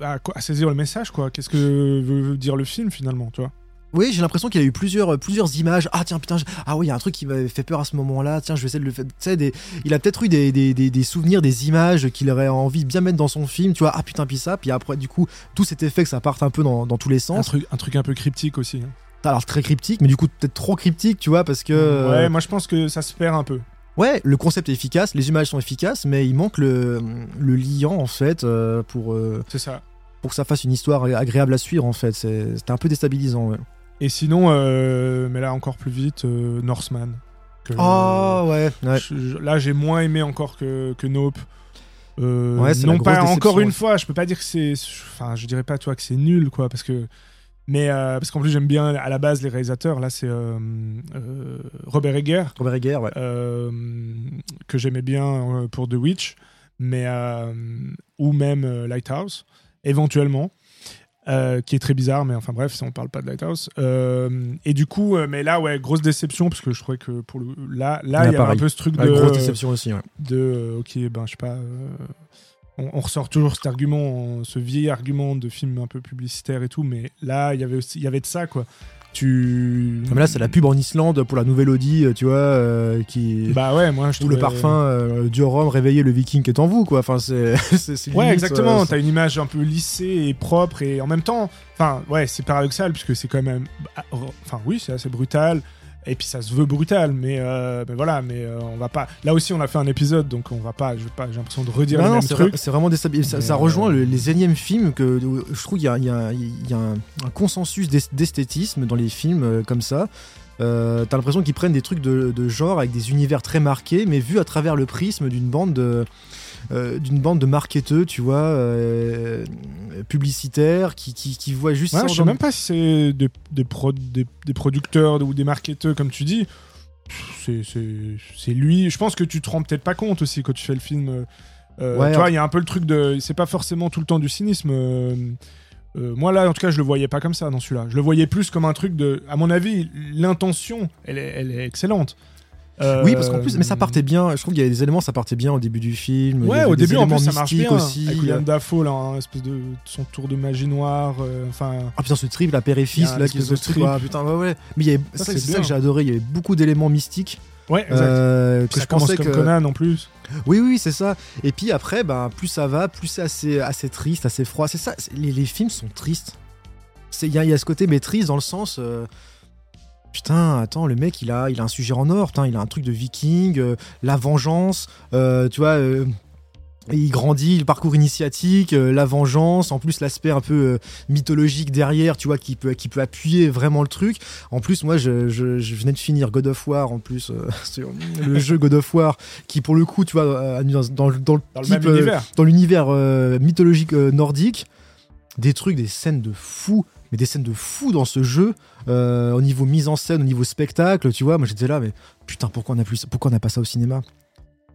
à, à saisir le message, quoi. Qu'est-ce que veut, veut dire le film finalement, tu vois? Oui, j'ai l'impression qu'il y a eu plusieurs, plusieurs images. Ah tiens, putain, je- ah oui, il y a un truc qui m'avait fait peur à ce moment-là. Tiens, je vais essayer de le faire. Tu sais, des... il a peut-être eu des, des, des, souvenirs, des images qu'il aurait envie de bien mettre dans son film. Tu vois, ah putain, puis ça. Puis après, du coup, tout cet effet que ça parte un peu dans, dans tous les un sens. truc, un truc un peu cryptique aussi. hein. Alors, très cryptique, mais du coup, peut-être trop cryptique, tu vois, parce que. euh, Ouais, moi je pense que ça se perd un peu. Ouais, le concept est efficace, les images sont efficaces, mais il manque le, le liant, en fait, euh, pour, euh, C'est ça. pour que ça fasse une histoire agréable à suivre, en fait. C'était un peu déstabilisant, ouais. Et sinon, euh, mais là encore plus vite, euh, Northman. Que- Oh, ouais, ouais. je- je- là, j'ai moins aimé encore que, que Nope. Euh, Ouais, non pas encore une fois, je peux pas dire que c'est, enfin, je dirais pas toi que c'est nul quoi, parce que, mais euh, parce qu'en plus j'aime bien à la base les réalisateurs. Là, c'est Robert Egger. Robert Egger, ouais. que j'aimais bien pour The Witch, mais ou même Lighthouse, éventuellement, euh, qui est très bizarre, mais enfin bref, si on parle pas de Lighthouse. Euh, et du coup, euh, mais là, ouais, grosse déception parce que je trouvais que pour le là, là, il y avait pareil. un peu ce truc Ouais, de grosse déception aussi, ouais. de euh, ok, ben je sais pas. on, on ressort toujours cet argument, ce vieil argument de film un peu publicitaire et tout, mais là, il y avait aussi, il y avait de ça quoi. Tu. Non, mais là, c'est la pub en Islande pour la nouvelle Audi, euh, tu vois, euh, qui. Bah ouais, moi je Ou le parfum euh, du rhum réveillé le viking qui est en vous, quoi. Enfin, c'est. Ouais, exactement. T'as une image un peu lissée et propre et en même temps, enfin, ouais, c'est paradoxal puisque c'est quand même, bah, enfin, oui, c'est assez brutal. Et puis ça se veut brutal, mais, euh, mais voilà, mais euh, on va pas. Là aussi, on a fait un épisode, donc on va pas. J'ai l'impression de redire le non, même c'est truc. c'est vraiment déstabilisant. Ça, ça euh, rejoint le- les énièmes films que où je trouve qu'il y a, il y a- il y a un, un consensus d'es- d'esthétisme dans les films euh, comme ça. Euh, T'as l'impression qu'ils prennent des trucs de, de genre avec des univers très marqués, mais vus à travers le prisme d'une bande de euh, d'une bande de marketeux, tu vois, euh, publicitaires, qui, qui, qui voient juste Ouais, ça. je sais même pas si c'est des, des, pro- des, des producteurs ou des marketeurs, comme tu dis. C'est- lui. Je pense que tu te rends peut-être pas compte aussi quand tu fais le film. euh, Ouais, tu vois, il y a un peu le truc de. C'est pas forcément tout le temps du cynisme. euh, moi, là, en tout cas, je le voyais pas comme ça dans celui-là. Je le voyais plus comme un truc de. À mon avis, l'intention, elle elle est excellente. Euh, Oui, parce qu'en plus, mais ça partait bien. Je trouve qu'il y avait des éléments, ça partait bien au début du film. Ouais, au début, en plus, ça marche bien. aussi. Avec William Dafoe, là, espèce de son tour de magie noire. euh, Enfin. Ah putain ce trip la père et fils là qui se trip. ah, putain ouais ouais mais il y avait Ça, c'est ça que j'ai adoré il y avait beaucoup d'éléments mystiques Ouais, exact. euh, que ça je pensais comme que Conan en plus. oui oui c'est ça et puis après ben plus ça va plus c'est assez assez triste assez froid c'est ça les, les films sont tristes c'est il y, y a ce côté maîtrise dans le sens euh, Putain, attends, le mec, il a, il a un sujet en or, putain, il a un truc de viking, euh, la vengeance, euh, tu vois, euh, il grandit, le parcours initiatique, la vengeance, en plus l'aspect un peu mythologique derrière, tu vois, qui peut, qui peut appuyer vraiment le truc. En plus, moi, je, je, je venais de finir God of War, en plus, sur le jeu God of War, qui pour le coup, tu vois, dans, dans, dans le Dans type, dans l'univers mythologique nordique, des trucs, des scènes de fou, mais des scènes de fou dans ce jeu, euh, au niveau mise en scène, au niveau spectacle, tu vois. Moi j'étais là, mais putain, pourquoi on a plus, pourquoi on n'a pas ça au cinéma?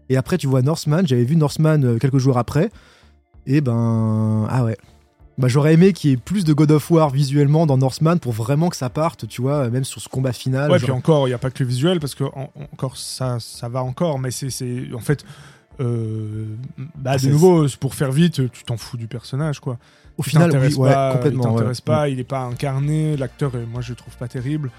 Et après, tu vois Northman, j'avais vu Northman euh, quelques jours après, et ben, ah ouais. Bah, j'aurais aimé qu'il y ait plus de God of War visuellement dans Northman pour vraiment que ça parte, tu vois, même sur ce combat final. Ouais, genre- puis encore, il n'y a pas que le visuel, parce que en- encore ça, ça va encore, mais c'est, c'est en fait, euh, bah, Ah, de nouveau, pour faire vite, tu t'en fous du personnage, quoi. au Il final, oui, ouais, pas, complètement. Il ouais. t'intéresse pas, il est pas incarné, l'acteur, euh, moi je le trouve pas terrible.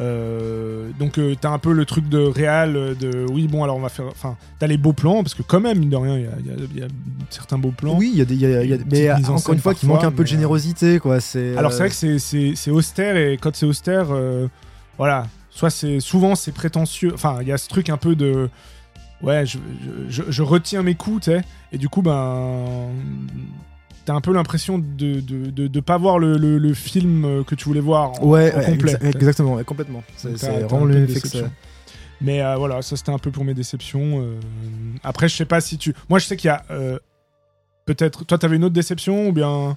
Euh, donc euh, t'as un peu le truc de réal, euh, de oui bon alors on va faire, enfin t'as les beaux plans parce que quand même mine de rien il y a, y y certains beaux plans. Oui, il y a des, il y a- il y a- Une mais encore une fois, qui manque un peu de générosité, quoi. C'est. Alors c'est vrai que c'est- austère et quand c'est austère, voilà, soit c'est souvent c'est prétentieux. Enfin, il y a ce truc un peu de ouais, je, je, je- retiens mes coups, tu sais, et du coup ben t'as un peu l'impression de de, de, de pas voir le, le, le film que tu voulais voir en, Ouais, en ouais, complet. exa- tu sais. exactement, ouais, complètement. C'est vraiment le. Mais euh, voilà, ça c'était un peu pour mes déceptions. euh. Après, je sais pas si tu. Moi, je sais qu'il y a euh, peut-être. Toi, t'avais une autre déception ou bien?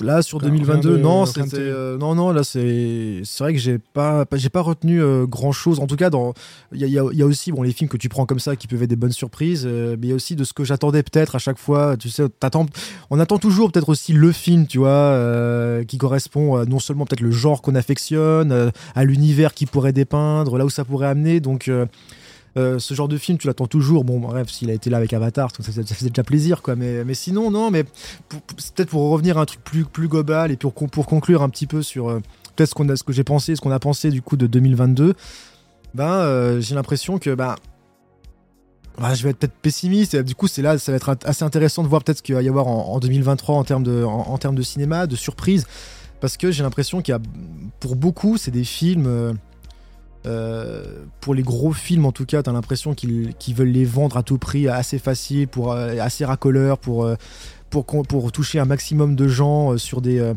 Là sur Rien 2022, de- non, c'était euh, non non là c'est c'est vrai que j'ai pas pas- j'ai pas retenu grand chose. En tout cas, dans il y a, y y aussi bon les films que tu prends comme ça qui peuvent être des bonnes surprises, euh, mais il y a aussi de ce que j'attendais peut-être à chaque fois. Tu sais, t'attends, on attend toujours peut-être aussi le film, tu vois, euh, qui correspond à non seulement peut-être le genre qu'on affectionne, euh, à l'univers qui pourrait dépeindre, là où ça pourrait amener. Donc euh, euh, ce genre de film, tu l'attends toujours. Bon, bref, s'il a été là avec Avatar, ça, faisait déjà plaisir, quoi. Mais, mais sinon, non, mais peut-être pour revenir à un truc plus, plus global et pour, pour conclure un petit peu sur euh, peut-être ce, qu'on a- ce que j'ai pensé, ce qu'on a pensé du coup de 2022, ben, euh, j'ai l'impression que ben, bah, je vais être peut-être pessimiste. Du coup, c'est là, ça va être assez intéressant de voir peut-être ce qu'il va y avoir en, en 2023 en termes de, en, en termes de cinéma, de surprise, parce que j'ai l'impression qu'il y a, pour beaucoup, c'est des films. Euh, pour les gros films en tout cas, t'as l'impression qu'ils veulent les vendre à tout prix, assez facile, pour euh, assez racoleur, pour euh, pour pour toucher un maximum de gens sur des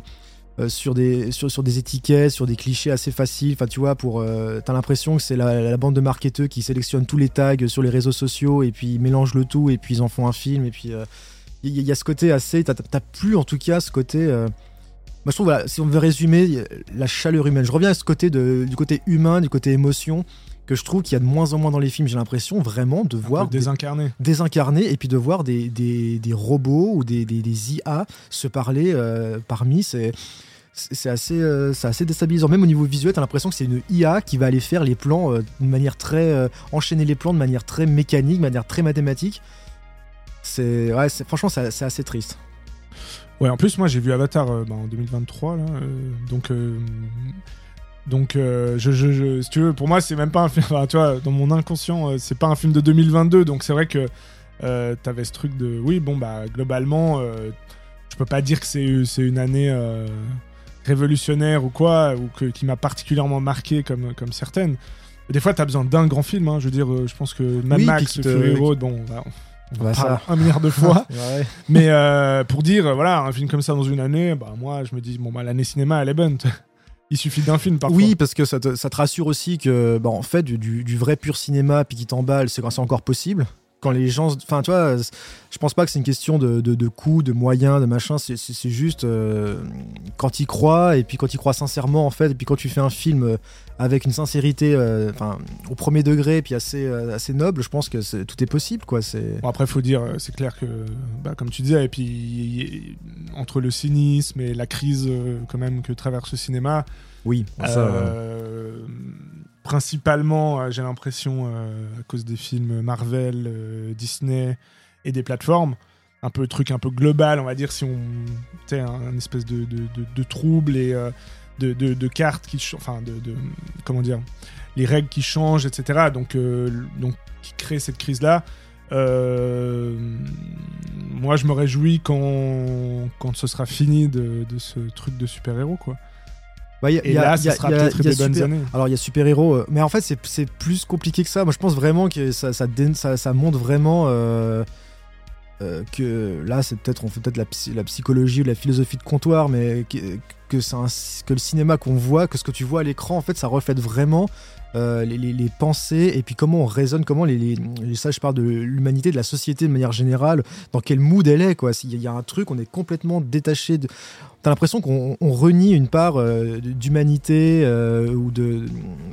sur des sur, sur des étiquettes, sur des clichés assez faciles. Enfin, tu vois, pour t'as l'impression que c'est la, bande de marketeurs qui sélectionne tous les tags sur les réseaux sociaux et puis ils mélangent le tout et puis ils en font un film et puis il y, y a ce côté assez. T'as plus en tout cas ce côté. Moi, je trouve, voilà, si on veut résumer, la chaleur humaine. Je reviens à ce côté de, du côté humain, du côté émotion, que je trouve qu'il y a de moins en moins dans les films. J'ai l'impression vraiment de un voir désincarné désincarnés et puis de voir des, des, des robots ou des, des, IA se parler euh, parmi. C'est c'est assez, euh, assez déstabilisant. Même au niveau visuel, t'as l'impression que c'est une IA qui va aller faire les plans euh, de manière très. euh, enchaîner les plans de manière très mécanique, de manière très mathématique. C'est. Ouais, franchement, c'est assez triste. Ouais, en plus, moi, j'ai vu Avatar euh, bah, en 2023, là. euh, donc, euh, donc euh, je, je, je- si tu veux, pour moi, c'est même pas un film. Enfin, tu vois, dans mon inconscient, euh, c'est pas un film de 2022. Donc, c'est vrai que euh, t'avais ce truc de. Oui, bon, bah, globalement, je peux pas dire que c'est une année révolutionnaire ou quoi, ou que, qui m'a particulièrement marqué comme, comme certaines. Des fois, t'as besoin d'un grand film. hein. Je veux dire, je pense que Mad Oui, Max, Fury Road, bon, bah, on, Bah, en parle ça. un milliard de fois. Ouais. Mais euh, pour dire, voilà, un film comme ça dans une année, bah moi je me dis, bon bah l'année cinéma elle est bonne. Il suffit d'un film parfois. Oui, parce que ça te, ça te rassure aussi que, bah, en fait, du, du- vrai pur cinéma, puis qui t'emballe, c'est quand c'est encore possible. Quand les gens. Enfin, tu vois, je pense pas que c'est une question de, de, de coûts, de moyens, de machin. C'est- juste euh, quand y crois, et puis quand y crois sincèrement, en fait, et puis quand tu fais un film euh, avec une sincérité, euh, au premier degré, puis assez, euh, assez noble, je pense que tout est possible, quoi. C'est. Bon après faut dire, euh, c'est clair que, bah, comme tu disais, et puis y- entre le cynisme et la crise quand même que traverse le cinéma, Oui, ça, euh, principalement j'ai l'impression à cause des films Marvel, Disney et des plateformes, un peu truc un peu global, on va dire si on, un, un espèce de, de, de- de trouble et de, de- de cartes qui, ch- enfin de, de- comment dire, les règles qui changent, etc. Donc euh, donc qui crée cette crise là. moi, je me réjouis quand, quand ce sera fini de, de ce truc de super-héros, quoi. Bah, y a- Et y a- là, y a- ça sera peut-être des bonnes super- années. Alors il y a super héros, mais en fait c'est plus compliqué que ça. Moi je pense vraiment que ça ça, dé- ça, ça montre vraiment. euh, euh, que là, c'est peut-être on fait peut-être la, psy- la psychologie ou la philosophie de comptoir, mais que, que, que le cinéma qu'on voit, que ce que tu vois à l'écran, en fait, ça reflète vraiment euh, les, pensées et puis comment on raisonne, comment les, les, ça, je parle de l'humanité, de la société de manière générale, dans quel mood elle est, quoi. Il y a un truc, on est complètement détaché de. T'as l'impression qu'on on renie une part euh, d'humanité ou de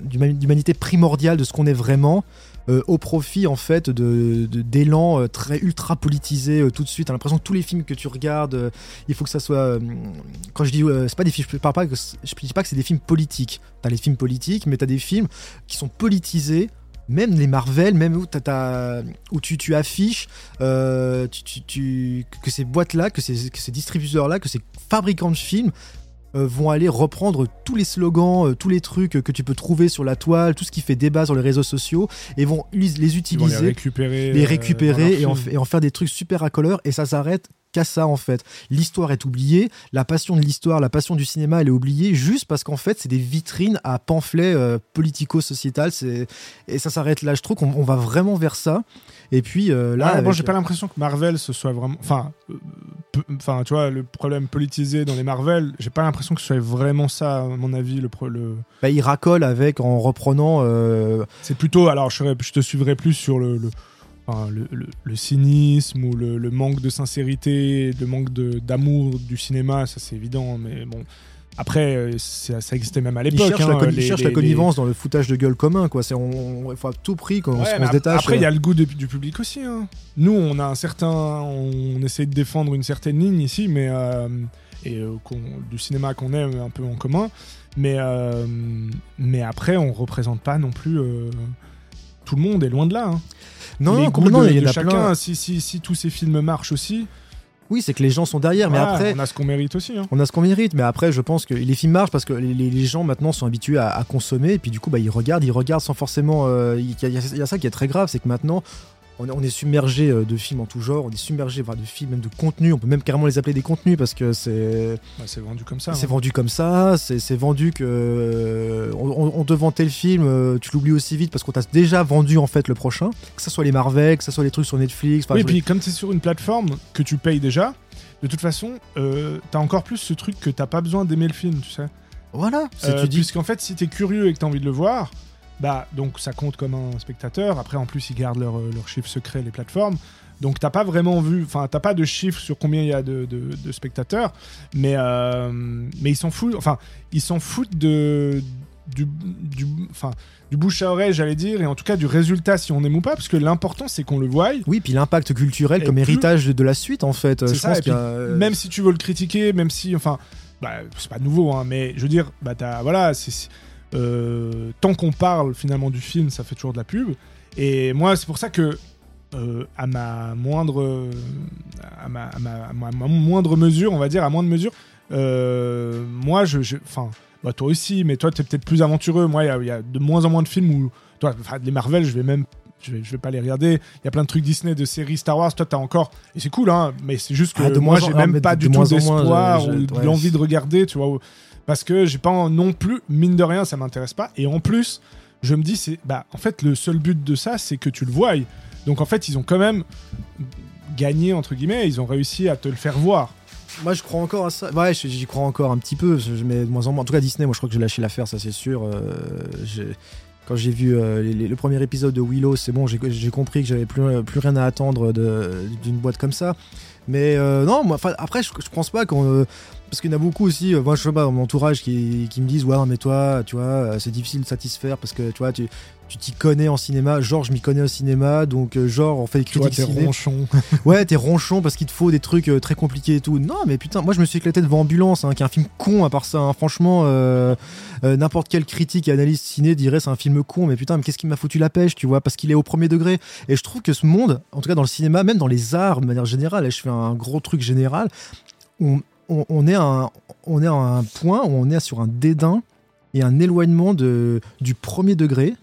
d'huma- d'humanité primordiale de ce qu'on est vraiment euh, au profit en fait de d'élan euh, très ultra politisé euh, tout de suite. T'as l'impression que tous les films que tu regardes, il faut que ça soit. quand je dis c'est pas des films, je parle pas que je dis pas que c'est des films politiques. T'as les films politiques, mais t'as des films qui sont politisés. Même les Marvel, même où, t'as- où tu, tu affiches que ces boîtes-là, que ces, que ces distributeurs-là, que ces fabricants de films vont aller reprendre tous les slogans, euh, tous les trucs que tu peux trouver sur la toile, tout ce qui fait débat sur les réseaux sociaux, et vont les vont les utiliser récupérer. les euh, récupérer et en, et faire des trucs super racoleurs et ça s'arrête qu'à ça en fait. L'histoire est oubliée, la passion de l'histoire, la passion du cinéma elle est oubliée juste parce qu'en fait c'est des vitrines à pamphlets euh, politico-sociétal c'est- et ça s'arrête là. Je trouve qu'on on va vraiment vers ça et puis euh, là... Ouais, bon, avec- j'ai pas l'impression que Marvel ce soit vraiment. Enfin, euh, enfin, tu vois, le problème politisé dans les Marvel, j'ai pas l'impression que ce soit vraiment ça, à mon avis. Le, le... bah, il racole avec en reprenant... euh, C'est plutôt. Alors, je, te suivrai plus sur le. le... enfin, le, le- le cynisme ou le, le manque de sincérité, le manque d'amour du cinéma, ça c'est évident, mais bon. Après, euh, ça, ça existait même à l'époque. cherche, hein, la, les- les- connivence dans le foutage de gueule commun quoi. C'est on, on- faut à tout prix qu'on Ouais, se- se détache. Après, il y euh. a le goût de- du public aussi. hein. Nous, on a un certain, on essaie de défendre une certaine ligne ici, mais euh, et euh, du cinéma qu'on aime un peu en commun. Mais euh, mais après, on représente pas non plus euh, tout le monde. Et loin de là. hein. non, non, il y en a chacun. plein. Si, si, si tous ces films marchent aussi, Oui, c'est que les gens sont derrière, mais après, on a ce qu'on mérite aussi. hein. On a ce qu'on mérite, mais après, je pense que les films marchent parce que les, gens maintenant sont habitués à, à consommer, et puis du coup, bah, ils regardent, ils regardent sans forcément. euh, y il y a ça qui est très grave, c'est que maintenant, on, est- on est submergé euh, de films en tout genre, on est submergé de films, même de contenus, on peut même carrément les appeler des contenus parce que c'est Bah, c'est vendu comme ça. c'est hein. vendu comme ça, c'est c'est vendu que. euh, on, on- te vend tel film, euh, tu l'oublies aussi vite parce qu'on t'a déjà vendu en fait le prochain, que ce soit les Marvel, que ce soit les trucs sur Netflix. Oui, et puis comme es sur une plateforme que tu payes déjà, de toute façon, euh, t'as encore plus ce truc que t'as pas besoin d'aimer le film, tu sais. Voilà, c'est Euh, tu dis. Puisqu'en fait, si t'es curieux et que t'as envie de le voir, bah donc ça compte comme un spectateur. Après, en plus, ils gardent leurs leur chiffres secrets, les plateformes. Donc t'as pas vraiment vu, enfin t'as pas de chiffres sur combien il y a de, de- de spectateurs, mais euh, mais ils s'en foutent. Enfin, ils s'en foutent de du, du, enfin, du bouche à oreille, j'allais dire, et en tout cas du résultat si on aime ou pas, parce que l'important c'est qu'on le voie. Oui, puis l'impact culturel comme plus- héritage de, de la suite en fait. Je ça, pense a, euh, même si tu veux le critiquer, même si, enfin, bah, c'est pas nouveau, hein, mais je veux dire, bah, t'as- voilà, c'est- euh, tant qu'on parle finalement du film, ça fait toujours de la pub. Et moi, c'est pour ça que, euh, à ma moindre, à ma, à ma- à ma- à ma moindre mesure, on va dire, à moindre mesure, euh, moi, je, enfin, bah, toi aussi, mais toi, t'es peut-être plus aventureux. Moi, il y a- il y, a de moins en moins de films où, toi, les Marvel, je vais même je vais, je vais pas les regarder. Il y a plein de trucs Disney, de séries Star Wars. Toi, t'as encore. Et c'est cool, hein. Mais c'est juste que Ah, de moi, j'ai ah, même mais pas de du tout d'espoir ou de ouais. l'envie de regarder, tu vois. Parce que j'ai pas non plus, mine de rien, ça m'intéresse pas. Et en plus, je me dis, c'est. Bah, en fait, le seul but de ça, c'est que tu le voies. Donc, en fait, ils ont quand même gagné, entre guillemets. Ils ont réussi à te le faire voir. Moi, je crois encore à ça. Ouais, j'y crois encore un petit peu. Mets de moins en moins. En tout cas, Disney, moi, je crois que j'ai lâché l'affaire, ça, c'est sûr. Euh, quand j'ai vu euh, le premier épisode de Willow, c'est bon, j'ai compris que j'avais plus, plus rien à attendre d'une boîte comme ça. Mais euh, non, moi, après, je, je pense pas qu'on. Parce qu'il y en a beaucoup aussi, euh, moi je sais pas, dans mon entourage qui, qui me disent Ouais, mais toi, tu vois, euh, c'est difficile de satisfaire parce que tu vois, tu tu t'y connais en cinéma. Genre, je m'y connais au cinéma, donc euh, genre, on fait des Toi, critiques t'es ciné. ronchon. Ouais, t'es ronchon parce qu'il te faut des trucs euh, très compliqués et tout. Non, mais putain, moi je me suis éclaté devant Ambulance, hein, qui est un film con à part ça. hein. Franchement, euh, euh, n'importe quel critique et analyste ciné dirait c'est un film con, mais putain, mais qu'est-ce qui m'a foutu la pêche, tu vois, parce qu'il est au premier degré. Et je trouve que ce monde, en tout cas dans le cinéma, même dans les arts de manière générale, et je fais un gros truc général, on, on, est, à un, point où on est sur un dédain et un éloignement du premier degré.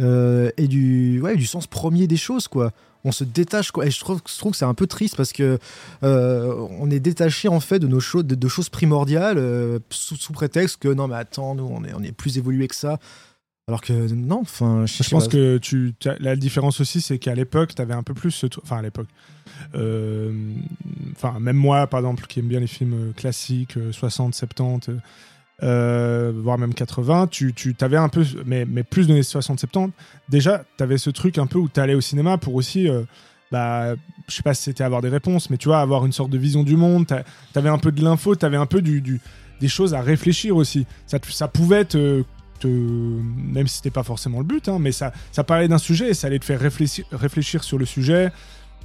euh, et du, sens premier des choses, quoi on se détache quoi et je trouve, que c'est un peu triste parce que euh, on est détaché en fait de nos choses primordiales euh, sous, sous prétexte que non mais attends nous on est on est plus évolué que ça Alors que non, enfin, je, Je pense que tu, la différence aussi, c'est qu'à l'époque, tu avais un peu plus ce. Enfin, à l'époque. Euh, Enfin, même moi, par exemple, qui aime bien les films euh, classiques, euh, 60, 70, euh, euh, voire même 80, tu, tu avais un peu. Mais, mais plus dans les 60, 70, déjà, tu avais ce truc un peu où tu allais au cinéma pour aussi. euh, bah, je sais pas si c'était avoir des réponses, mais tu vois, avoir une sorte de vision du monde. T'avais un peu de l'info, t'avais un peu du, du- des choses à réfléchir aussi. Ça, ça pouvait te, te- même si c'était pas forcément le but, hein, mais ça, ça parlait d'un sujet et ça allait te faire réfléchir, réfléchir sur le sujet.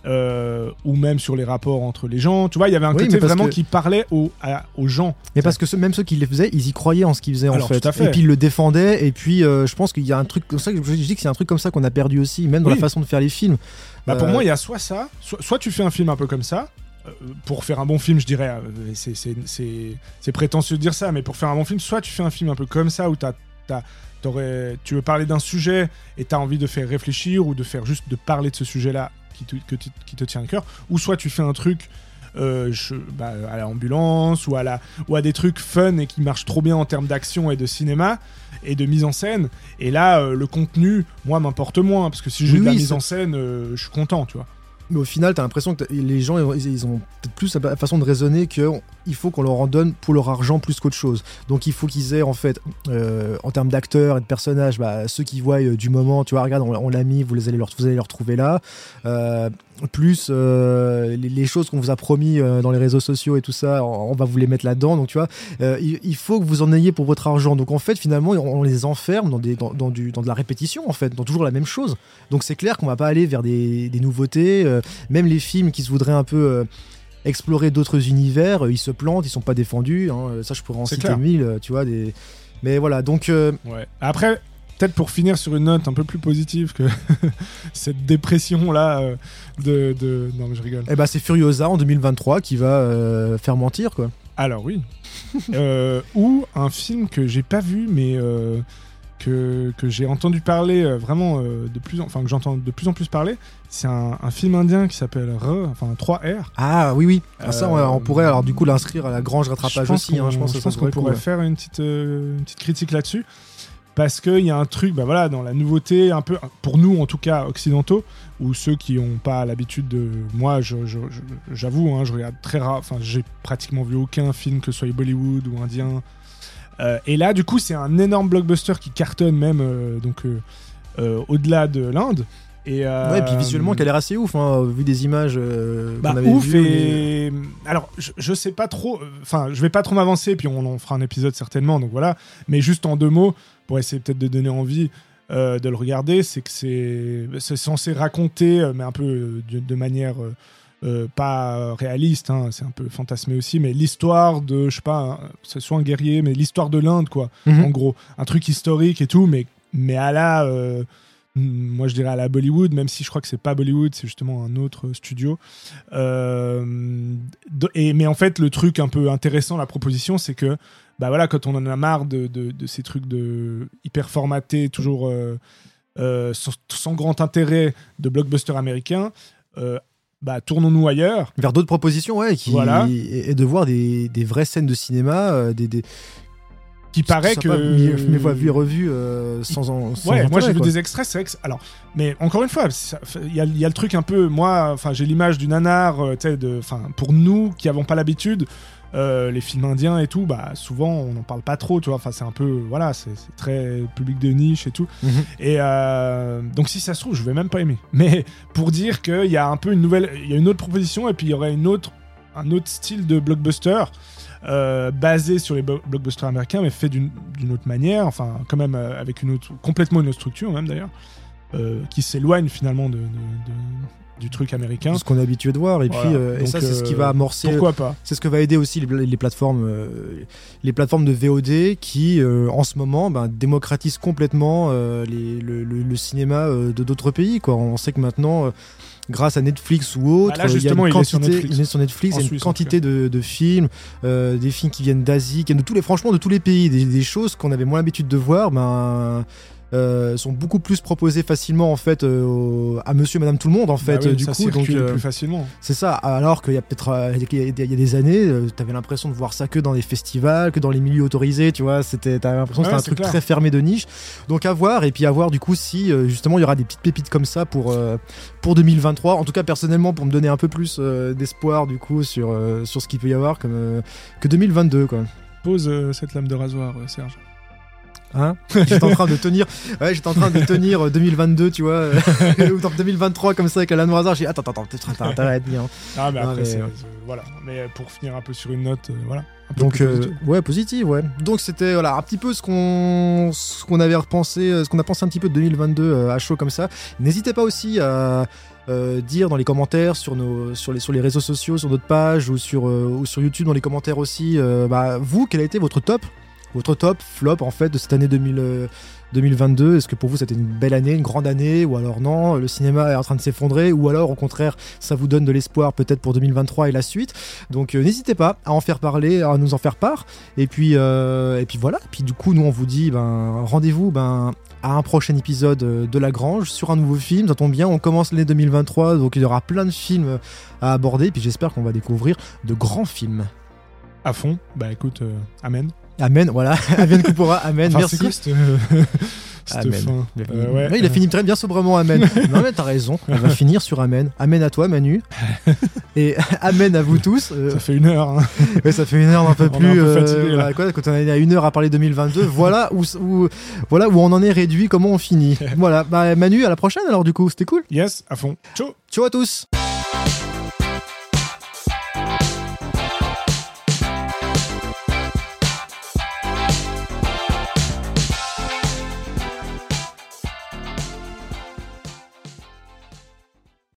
euh, ou même sur les rapports entre les gens. Tu vois, il y avait un Oui, côté vraiment que- qui parlait aux, à- aux gens. Mais parce que ceux- même ceux qui les faisaient, ils y croyaient en ce qu'ils faisaient en Alors, fait. à fait. Et puis ils le défendaient. Et puis euh, je pense qu'il y a un truc comme ça. Je dis que c'est un truc comme ça qu'on a perdu aussi, même dans Oui. la façon de faire les films. Bah, pour Euh, moi, il y a soit ça, soit, soit tu fais un film un peu comme ça. Pour faire un bon film, je dirais, c'est- prétentieux de dire ça, mais pour faire un bon film, soit tu fais un film un peu comme ça où t'as- t'aurais- tu veux parler d'un sujet et tu as envie de faire réfléchir ou de faire juste de parler de ce sujet-là qui te, que tu- qui te tient à cœur, ou soit tu fais un truc euh, je- bah, à l'ambulance ou à, la, ou à des trucs fun et qui marchent trop bien en termes d'action et de cinéma et de mise en scène. Et là, euh, le contenu, moi, m'importe moins parce que si j'ai Oui, de la mise en scène, euh, je suis content, tu vois. Mais au final, t'as l'impression que les gens, ils, ils ont peut-être plus la façon de raisonner qu'il faut qu'on leur en donne pour leur argent plus qu'autre chose. Donc il faut qu'ils aient, en fait, euh, en termes d'acteurs et de personnages, bah, ceux qui voient euh, du moment, tu vois, regarde, on, l'a mis, vous, allez leur, retrouver là. Euh, plus les, choses qu'on vous a promis dans les réseaux sociaux et tout ça, on, va vous les mettre là-dedans. Donc tu vois, il, il faut que vous en ayez pour votre argent. Donc en fait, finalement, on, les enferme dans, de la répétition, en fait, dans toujours la même chose. Donc c'est clair qu'on va pas aller vers des, nouveautés. même les films qui se voudraient un peu explorer d'autres univers, euh, ils se plantent, ils sont pas défendus. hein. Ça, je pourrais en citer clair. mille, euh, tu vois. Des... Mais voilà, donc euh, Ouais. Après, peut-être pour finir sur une note un peu plus positive que cette dépression-là euh, de, de- Non, mais je rigole. eh ben, c'est Furiosa en 2023 qui va euh, faire mentir, quoi. Alors oui. Euh, ou un film que j'ai pas vu, mais euh, que, que j'ai entendu parler euh, vraiment euh, de plus en, enfin que j'entends de plus en plus parler. C'est un, un film indien qui s'appelle Re, enfin 3R. Ah oui, oui. Ah, ça, on, Euh, on pourrait alors du coup l'inscrire à la grange rattrapage aussi. hein, je pense se qu'on pourrait faire une petite, une petite critique là-dessus. Parce qu'il y a un truc, bah voilà, dans la nouveauté, un peu, pour nous en tout cas occidentaux, ou ceux qui n'ont pas l'habitude de. Moi, je- je- je- j'avoue, hein, je regarde très rare, enfin, j'ai pratiquement vu aucun film, que ce soit Bollywood ou indien. Euh, et là, du coup, c'est un énorme blockbuster qui cartonne même euh, donc euh, au-delà de l'Inde. Et, euh, Ouais, et puis visuellement, qui a l'air assez ouf, hein, vu des images euh, bah, avait ouf vues, mais- et alors je, je sais pas trop enfin je vais pas trop m'avancer puis on en fera un épisode certainement donc voilà mais juste en deux mots pour essayer peut-être de donner envie euh, de le regarder c'est que c'est censé raconter mais un peu de, de manière euh, pas réaliste hein, c'est un peu fantasmé aussi mais l'histoire de je sais pas hein, ce soit un guerrier mais l'histoire de l'Inde quoi Mhm. en gros un truc historique et tout mais mais à la euh, moi je dirais à la Bollywood même si je crois que c'est pas Bollywood c'est justement un autre studio Euh, et mais en fait le truc un peu intéressant la proposition c'est que bah voilà quand on en a marre de, de, de ces trucs de hyper formatés toujours sans, sans grand intérêt de blockbuster américain euh, bah tournons-nous ailleurs vers d'autres propositions, ouais, qui, Voilà. et, et de voir des, des vraies scènes de cinéma, euh, des, des qui paraît que mes voix vues et revues euh, sans en. sans Ouais, moi j'ai vu des extraits, c'est vrai que. Alors, mais encore une fois, il y, a- y a le truc un peu. Moi, enfin, j'ai l'image du nanar, euh, tu sais, de. Enfin, pour nous qui avons pas l'habitude, euh, les films indiens et tout, bah, souvent on n'en parle pas trop, tu vois. Enfin, c'est un peu. Voilà, c'est très public de niche et tout. Mhm. Et euh, donc, si ça se trouve, je vais même pas aimer. Mais pour dire qu'il y a un peu une nouvelle. Il y a une autre proposition et puis il y aurait une autre, un autre style de blockbuster. euh, basé sur les blo- blockbusters américains, mais fait d'une d'une autre manière, enfin, quand même avec une autre, complètement une autre structure, même d'ailleurs, qui s'éloigne finalement de, de- de- du truc américain. ce qu'on est habitué de voir et Voilà. puis euh, et ça c'est ce qui euh, va amorcer Pourquoi pas c'est ce que va aider aussi les, les plateformes euh, les plateformes de VOD qui euh, en ce moment ben, démocratisent complètement euh, les- le, le- le cinéma euh, de d'autres pays quoi on sait que maintenant euh, grâce à Netflix ou autre Bah là, euh, il y a justement, une il est sur quantité Netflix. il est sur Netflix En il y a une Suisse, quantité de, de films euh, des films qui viennent d'Asie qui viennent de tous les franchement de tous les pays des, des choses qu'on avait moins l'habitude de voir ben euh, sont beaucoup plus proposés facilement en fait euh, à Monsieur, et Madame tout le monde en fait. Bah oui, euh, du ça coup, donc circule plus facilement. c'est ça. Alors qu'il y a peut-être il y a- des années, euh, t'avais l'impression de voir ça que dans les festivals, que dans les milieux autorisés, tu vois. C'était t'avais l'impression que c'était un truc clair. très fermé de niche. Donc à voir et puis à voir du coup si justement il y aura des petites pépites comme ça pour pour 2023. En tout cas personnellement pour me donner un peu plus d'espoir du coup sur sur ce qu'il peut y avoir comme que 2022 quoi. Pose cette lame de rasoir, Serge. Hein J'étais en train de tenir, ouais, j'étais en train de tenir euh, 2022, tu vois, euh, ou dans 2023 comme ça avec Alan Hazard. J'ai dit, attends, attends, attends, à dire. Ah, mais Non, après, mais, c'est- voilà. Mais pour finir un peu sur une note, euh, voilà. un peu Donc plus euh, positive. ouais, positif, ouais. Donc c'était voilà un petit peu ce qu'on ce qu'on avait repensé, euh, ce qu'on a pensé un petit peu de 2022 euh, à chaud comme ça. N'hésitez pas aussi à euh, dire dans les commentaires sur nos sur les sur les réseaux sociaux, sur notre page ou sur euh, ou sur YouTube dans les commentaires aussi. euh, bah, vous, quel a été votre top, votre top flop en fait de cette année 2000, euh, 2022 Est-ce que pour vous c'était une belle année, une grande année ou alors non Le cinéma est en train de s'effondrer ou alors au contraire ça vous donne de l'espoir peut-être pour 2023 et la suite. Donc euh, n'hésitez pas à en faire parler, à nous en faire part. Et puis, euh, et puis voilà. Et puis du coup, nous on vous dit, ben rendez-vous, ben à un prochain épisode euh, de La Grange sur un nouveau film. Ça tombe bien, on commence l'année 2023, donc il y aura plein de films à aborder. Et puis j'espère qu'on va découvrir de grands films. À fond, bah écoute, euh, amen. Amen. Voilà. Amen Kupora. Amen. Enfin, Merci. c'est quoi cette, euh, cette Amen. fin? Il a fini, Euh, ouais. Ouais, il a fini très bien sobrement, Amen. non, mais t'as raison, on va finir sur Amen. Amen à toi, Manu. Et Amen à vous tous. Euh, Ça fait une heure. hein. Ouais, ça fait une heure, On plus. un peu euh, fatigué, là. voilà, quoi, quand on est à une heure à parler 2022, voilà où, où- voilà où on en est réduit, comment on finit. voilà, bah, Manu, à la prochaine alors du coup, c'était cool. Yes, à fond. Ciao Ciao à tous.